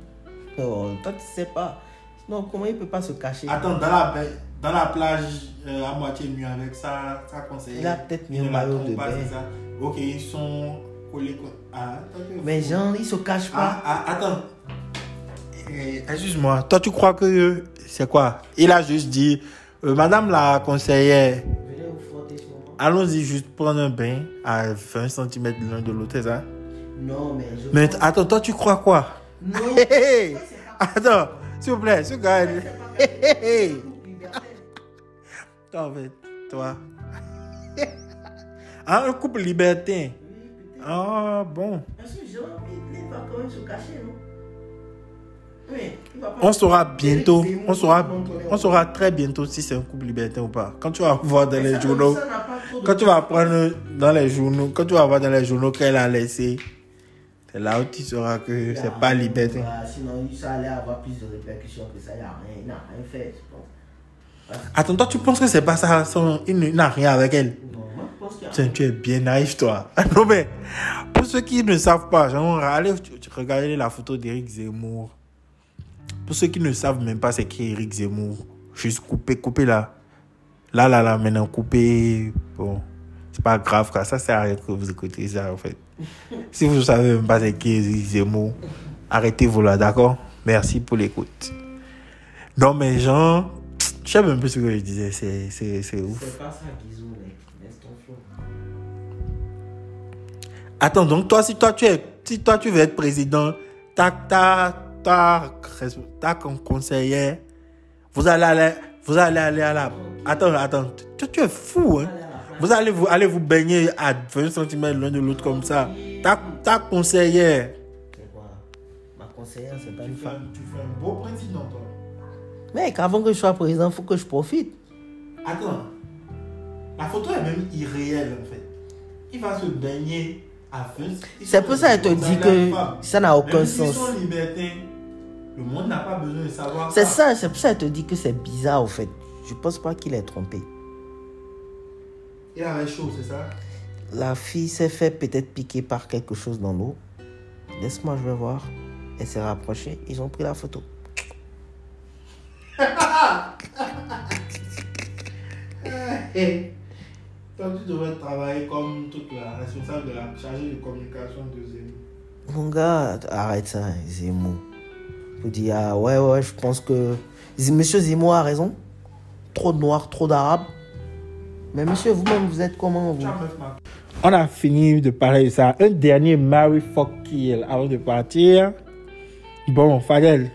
Oh, toi, tu sais pas. Non, comment il peut pas se cacher? Attends, dans la, dans la plage euh, à moitié nue avec ça, ça conseille. Il a peut-être mis un maillot de bain. Ok, ils sont collés. co- Ah, Mais Jean, il se cache Ah, pas. ah, attends. Eh, Excuse-moi, toi tu crois que euh, c'est quoi? Il a juste dit, euh, Madame la conseillère, Venez vous frotter ce moment. allons-y juste prendre un bain à 20 cm l'un de l'autre, c'est ça? Non, mais je. Mais attends, toi tu crois quoi? Non. Hé, hé, Attends, s'il vous plaît, ce gars. Toi, en fait, toi? Ah, un couple libertin. Ah, bon. Parce que Jean, il il va quand même se cacher, non? Oui. On saura bientôt, on saura, on saura très bientôt si c'est un couple libertin ou pas. Quand tu vas voir dans les journaux, quand tu vas prendre dans les journaux, quand tu vas voir dans les journaux qu'elle a laissé, c'est là où tu sauras que c'est pas libertin. Ah, Sinon, ça allait avoir plus de répercussions que ça. Il n'a rien, il rien fait, je pense. Attends, toi tu penses que c'est pas ça, son- il n'a rien avec elle? Non, moi, je pense qu'il a. Tiens, tu es bien naïf, toi. Non, mais pour ceux qui ne savent pas, genre, allez regardez la photo d'Éric Zemmour. Pour ceux qui ne savent même pas c'est qui est Éric Zemmour, juste couper, couper là. Là, là, là, maintenant, couper. Bon, c'est pas grave, quoi. Ça sert à rien que vous écoutez ça, en fait. Si vous ne savez même pas c'est qui Éric Zemmour, arrêtez-vous là, d'accord? Merci pour l'écoute. Non, mais genre, je sais même plus ce que je disais, c'est, c'est, c'est ouf. C'est pas ça, mec. Laisse ton flow. Attends, donc toi, si toi tu es, si toi tu veux être président, ta, ta, ta, ta, comme conseiller, vous allez aller, vous allez aller à la, attends, attends, tu, tu es fou, hein. Vous allez vous, allez vous baigner à 20 cm l'un de l'autre comme ça. Ta, ta conseillère. C'est quoi? Ma conseillère, c'est pas une Tu fais, femme. tu fais un beau président, toi. Mec, avant que je sois président, faut que je profite. Attends, la photo est même irréelle en fait. Il va se baigner à 20 C'est pour ça qu'elle te dit que ça n'a aucun Même sens. sont libertins, le monde n'a pas besoin de savoir C'est ça, c'est pour ça qu'elle te dit que c'est bizarre, au fait. Je pense pas qu'il est trompé. Il avait chaud, c'est ça? La fille s'est fait peut-être piquer par quelque chose dans l'eau. Laisse-moi, je vais voir. Elle s'est rapprochée. Ils ont pris la photo. Et toi, tu devrais travailler comme toute la responsable de la chargée de communication de Zemmour. Mon gars, arrête ça, Zemmour. Faut dire, ah, ouais, ouais, je pense que. Monsieur Zemmour a raison. Trop de noirs, trop d'arabes. Mais monsieur, vous-même, vous êtes comment vous? On a fini de parler de ça. Un dernier Mary Fuck Kill avant de partir. Bon, Fadel.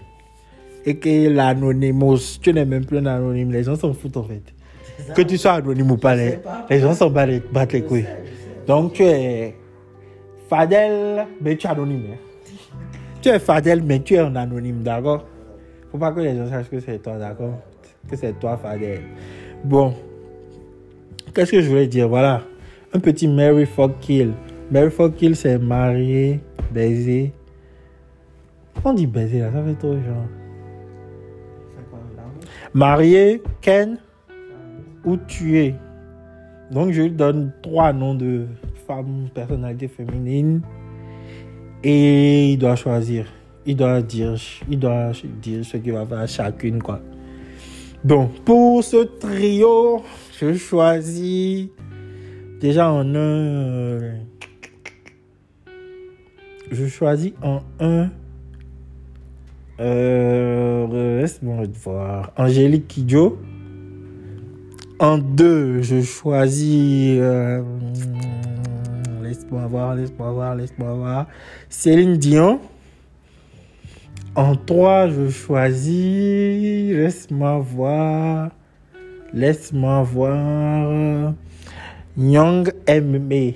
Et que l'anonymous, tu n'es même plus un anonyme. Les gens s'en foutent en fait. Que tu sois anonyme ou pas, les, les gens s'en battent les, battent les couilles. Donc tu es Fadel, mais tu es anonyme. hein. Tu es Fadel, mais tu es un anonyme, d'accord? Faut pas que les gens sachent que c'est toi, d'accord? Que c'est toi, Fadel. Bon. Qu'est-ce que je voulais dire? Voilà. Un petit Mary Fuck Kill. Mary Fuck Kill, c'est marié, baiser. On dit baiser là, ça fait trop genre. Marié, Ken ou tuer. Donc je lui donne trois noms de femmes, personnalités féminines. Et il doit choisir. Il doit dire, il doit dire ce qu'il va faire à chacune, quoi. Bon, pour ce trio, je choisis déjà en un. euh, Je choisis en un. Euh, Laisse-moi voir. Angélique Kidjo. En deux, je choisis. euh, laisse-moi voir, laisse-moi voir, laisse-moi voir. Céline Dion. En trois, je choisis. Laisse-moi voir. Laisse-moi voir. Nyang MMA.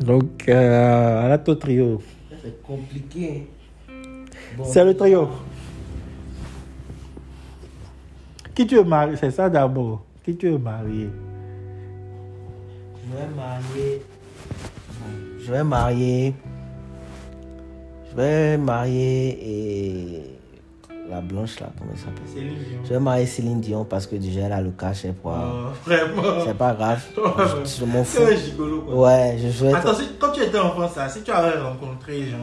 Donc, euh, à la to trio. C'est compliqué. Bon, C'est le trio. Qui tu veux marier C'est ça d'abord. Qui tu veux marier Je vais marier. Je vais marier. Je vais marier et. La blanche là, comment elle s'appelle? Céline Dion. Je vais marier Céline Dion parce que déjà elle a le cachet pour. Oh, vraiment. C'est pas grave. Je, je m'en fous. C'est gigolo quoi. Ouais, je souhaite. Attends, si- quand tu étais enfant, ça, si tu avais rencontré genre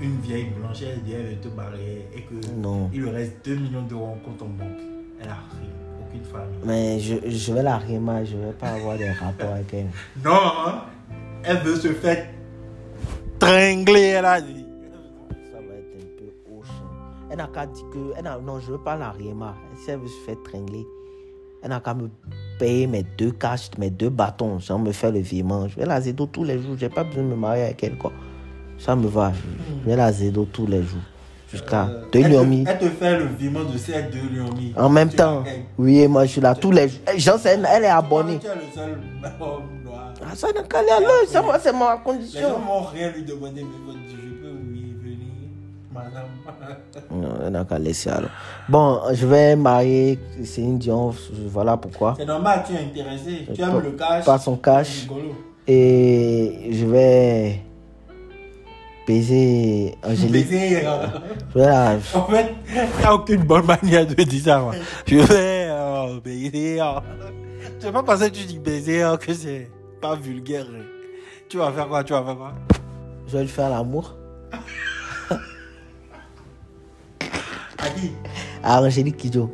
une vieille blanche, elle dit elle te marier et que Non. il lui reste 2 millions d'euros en compte en banque, elle a rien, aucune famille. Mais je, je vais la rimer, je vais pas avoir des rapports avec elle. Non, hein? elle veut se faire tringler, elle a dit. Elle n'a qu'à dire que. Elle non, je veux pas la rimer. Si elle veut se faire tringler, elle n'a qu'à me payer mes deux caches, mes deux bâtons, sans me faire le virement. Je vais la zédo tous les jours. J'ai pas besoin de me marier avec elle, quoi. Ça me va. Je, je vais la zédo tous les jours. Jusqu'à Euh, deux elle, te, lyomis. elle te fait le virement de ces deux lyomis. En même Tu temps. Oui, et moi je suis là tous les jours. Eh, c'est- elle est abonnée. Tu es le seul homme noir? Ah, ça n'a qu'à aller à l'heure. C'est moi- C'est ma Les gens condition. rien lui demander, mais Non, elle n'a qu'à laisser alors. Bon, je vais marier Céline Dion. Voilà pourquoi. C'est normal, tu es intéressé. Tu aimes le cash. Pas son cash. Et je vais baiser Angélique. Baiser, euh, la- En fait, il n'y a aucune bonne manière de dire ça. moi. Je vais euh, baiser. euh. Je sais pas parce que tu dis baiser que c'est pas vulgaire. Tu vas faire quoi Tu vas faire quoi? Je vais lui faire l'amour. À qui À Angélique Kidjo.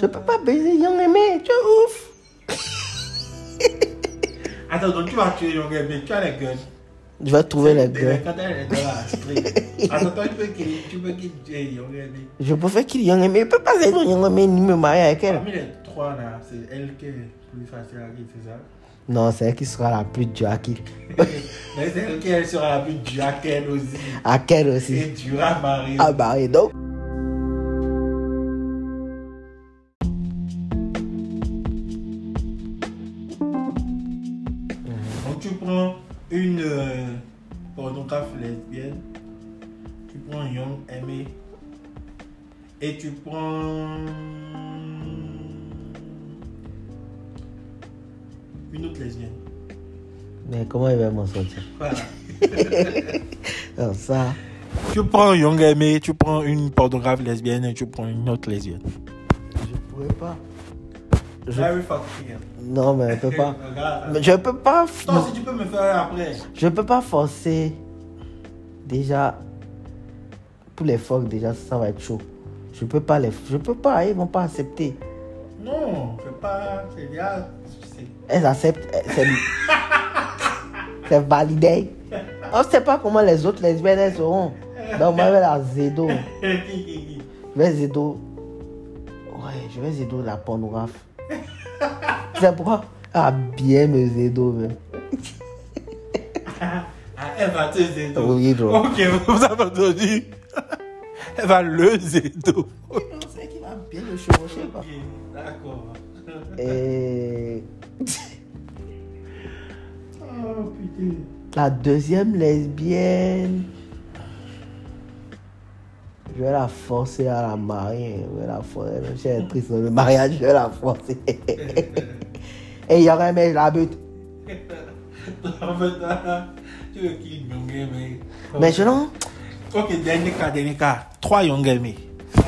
Je peux pas baiser Young Aimé. Tu es ouf. Attends, donc tu vas tuer Young Aimé, tu as les guns. Je vais trouver les Des- gars. Quand elle est dans la street. Attends, toi, tu peux qu'il tu peux qu'il tue Young Aimé. Je préfère qu'il y en ait, mais il peut pas être Young Aimé ni me marier avec elle. Parmi les trois là, c'est elle qui est plus facile à qui, c'est ça? Non, c'est elle qui sera la plus dure à qui. Mais c'est elle qui sera la plus dure à qu'elle aussi. À Et aussi. dure à marier. Bah et donc. Lesbienne, tu prends Young Aimé et tu prends une autre lesbienne. Mais comment il va m'en sortir? Voilà. Alors ça, Tu prends Young Aimé, tu prends une pornographe lesbienne et tu prends une autre lesbienne. je pourrais pas. Je-. Non, mais je peux pas. Regarde. Mais je peux pas. Toi aussi tu peux me faire après. Je peux pas forcer. Déjà, pour les phoques, déjà, ça va être chaud. Je peux pas les. Je peux pas, ils vont pas accepter. Non, c'est pas. C'est bien. Elles acceptent. C'est, c'est validé. On sait pas comment les autres lesbiennes elles seront. Donc, moi, je vais la zédo. Je vais zédo. Ouais, je vais zédo la pornographe. C'est pourquoi? Ah, bien me zédo, même. Elle va te zédo. Oui, bro. Ok, vous avez entendu. Elle va le zédo. Ok, C'est qui va bien le chevaucher, quoi. d'accord. Et. Oh putain. La deuxième lesbienne, je vais la forcer à la marier. Je vais la forcer. Même si elle est triste dans le mariage, je vais la forcer. Et il y aurait mais la butte. En fait, Mais je non. Ok, dernier cas, dernier cas. Trois Young Aimé.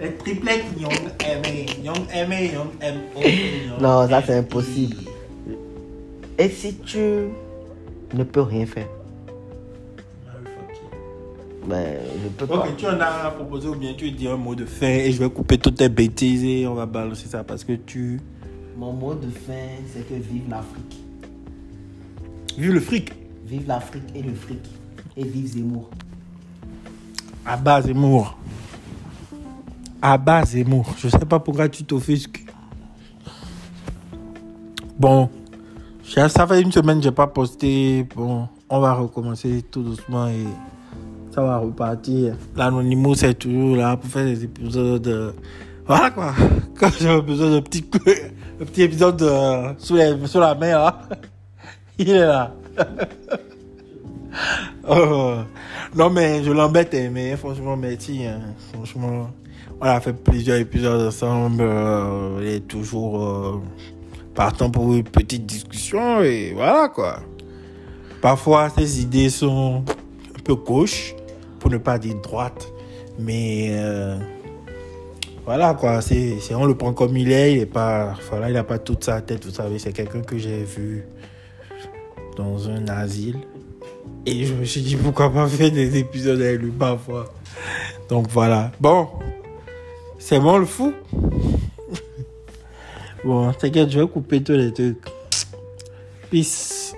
Les triplets Young Aimé. Young Aimé, Young M. Non, ça c'est impossible. Et si tu ne peux rien faire, ben je peux pas. Ok, tu en as proposé ou bien tu dis un mot de fin et je vais couper toutes tes bêtises et on va balancer ça parce que tu. Mon mot de fin, c'est que vive l'Afrique. Vu le fric. Vive l'Afrique et le fric. Et vive Zemmour. À bas Zemmour. À bas Zemmour. Je sais pas pourquoi tu t'offusques. Bon. Ça fait une semaine que j'ai pas posté. Bon, on va recommencer tout doucement et ça va repartir. L'anonymous c'est toujours là pour faire des épisodes. euh, Voilà quoi. Quand j'ai besoin de petit, un petit épisode euh, sous, les- sous la mer, hein, il est là. Oh. Non, mais je l'embête, hein, mais franchement, merci. hein. Franchement, on a fait plusieurs épisodes ensemble. euh, il est toujours euh, partant pour une petite discussion et voilà quoi. Parfois, ses idées sont un peu gauches, pour ne pas dire droite, mais euh, voilà quoi. C'est, on le prend comme il est. Il est pas, voilà, il a pas toute sa tête, vous savez. C'est quelqu'un que j'ai vu dans un asile. Et je me suis dit pourquoi pas faire des épisodes avec lui parfois. Donc voilà. Bon, c'est bon le fou. bon, t'inquiète, je vais couper tous les trucs. Peace.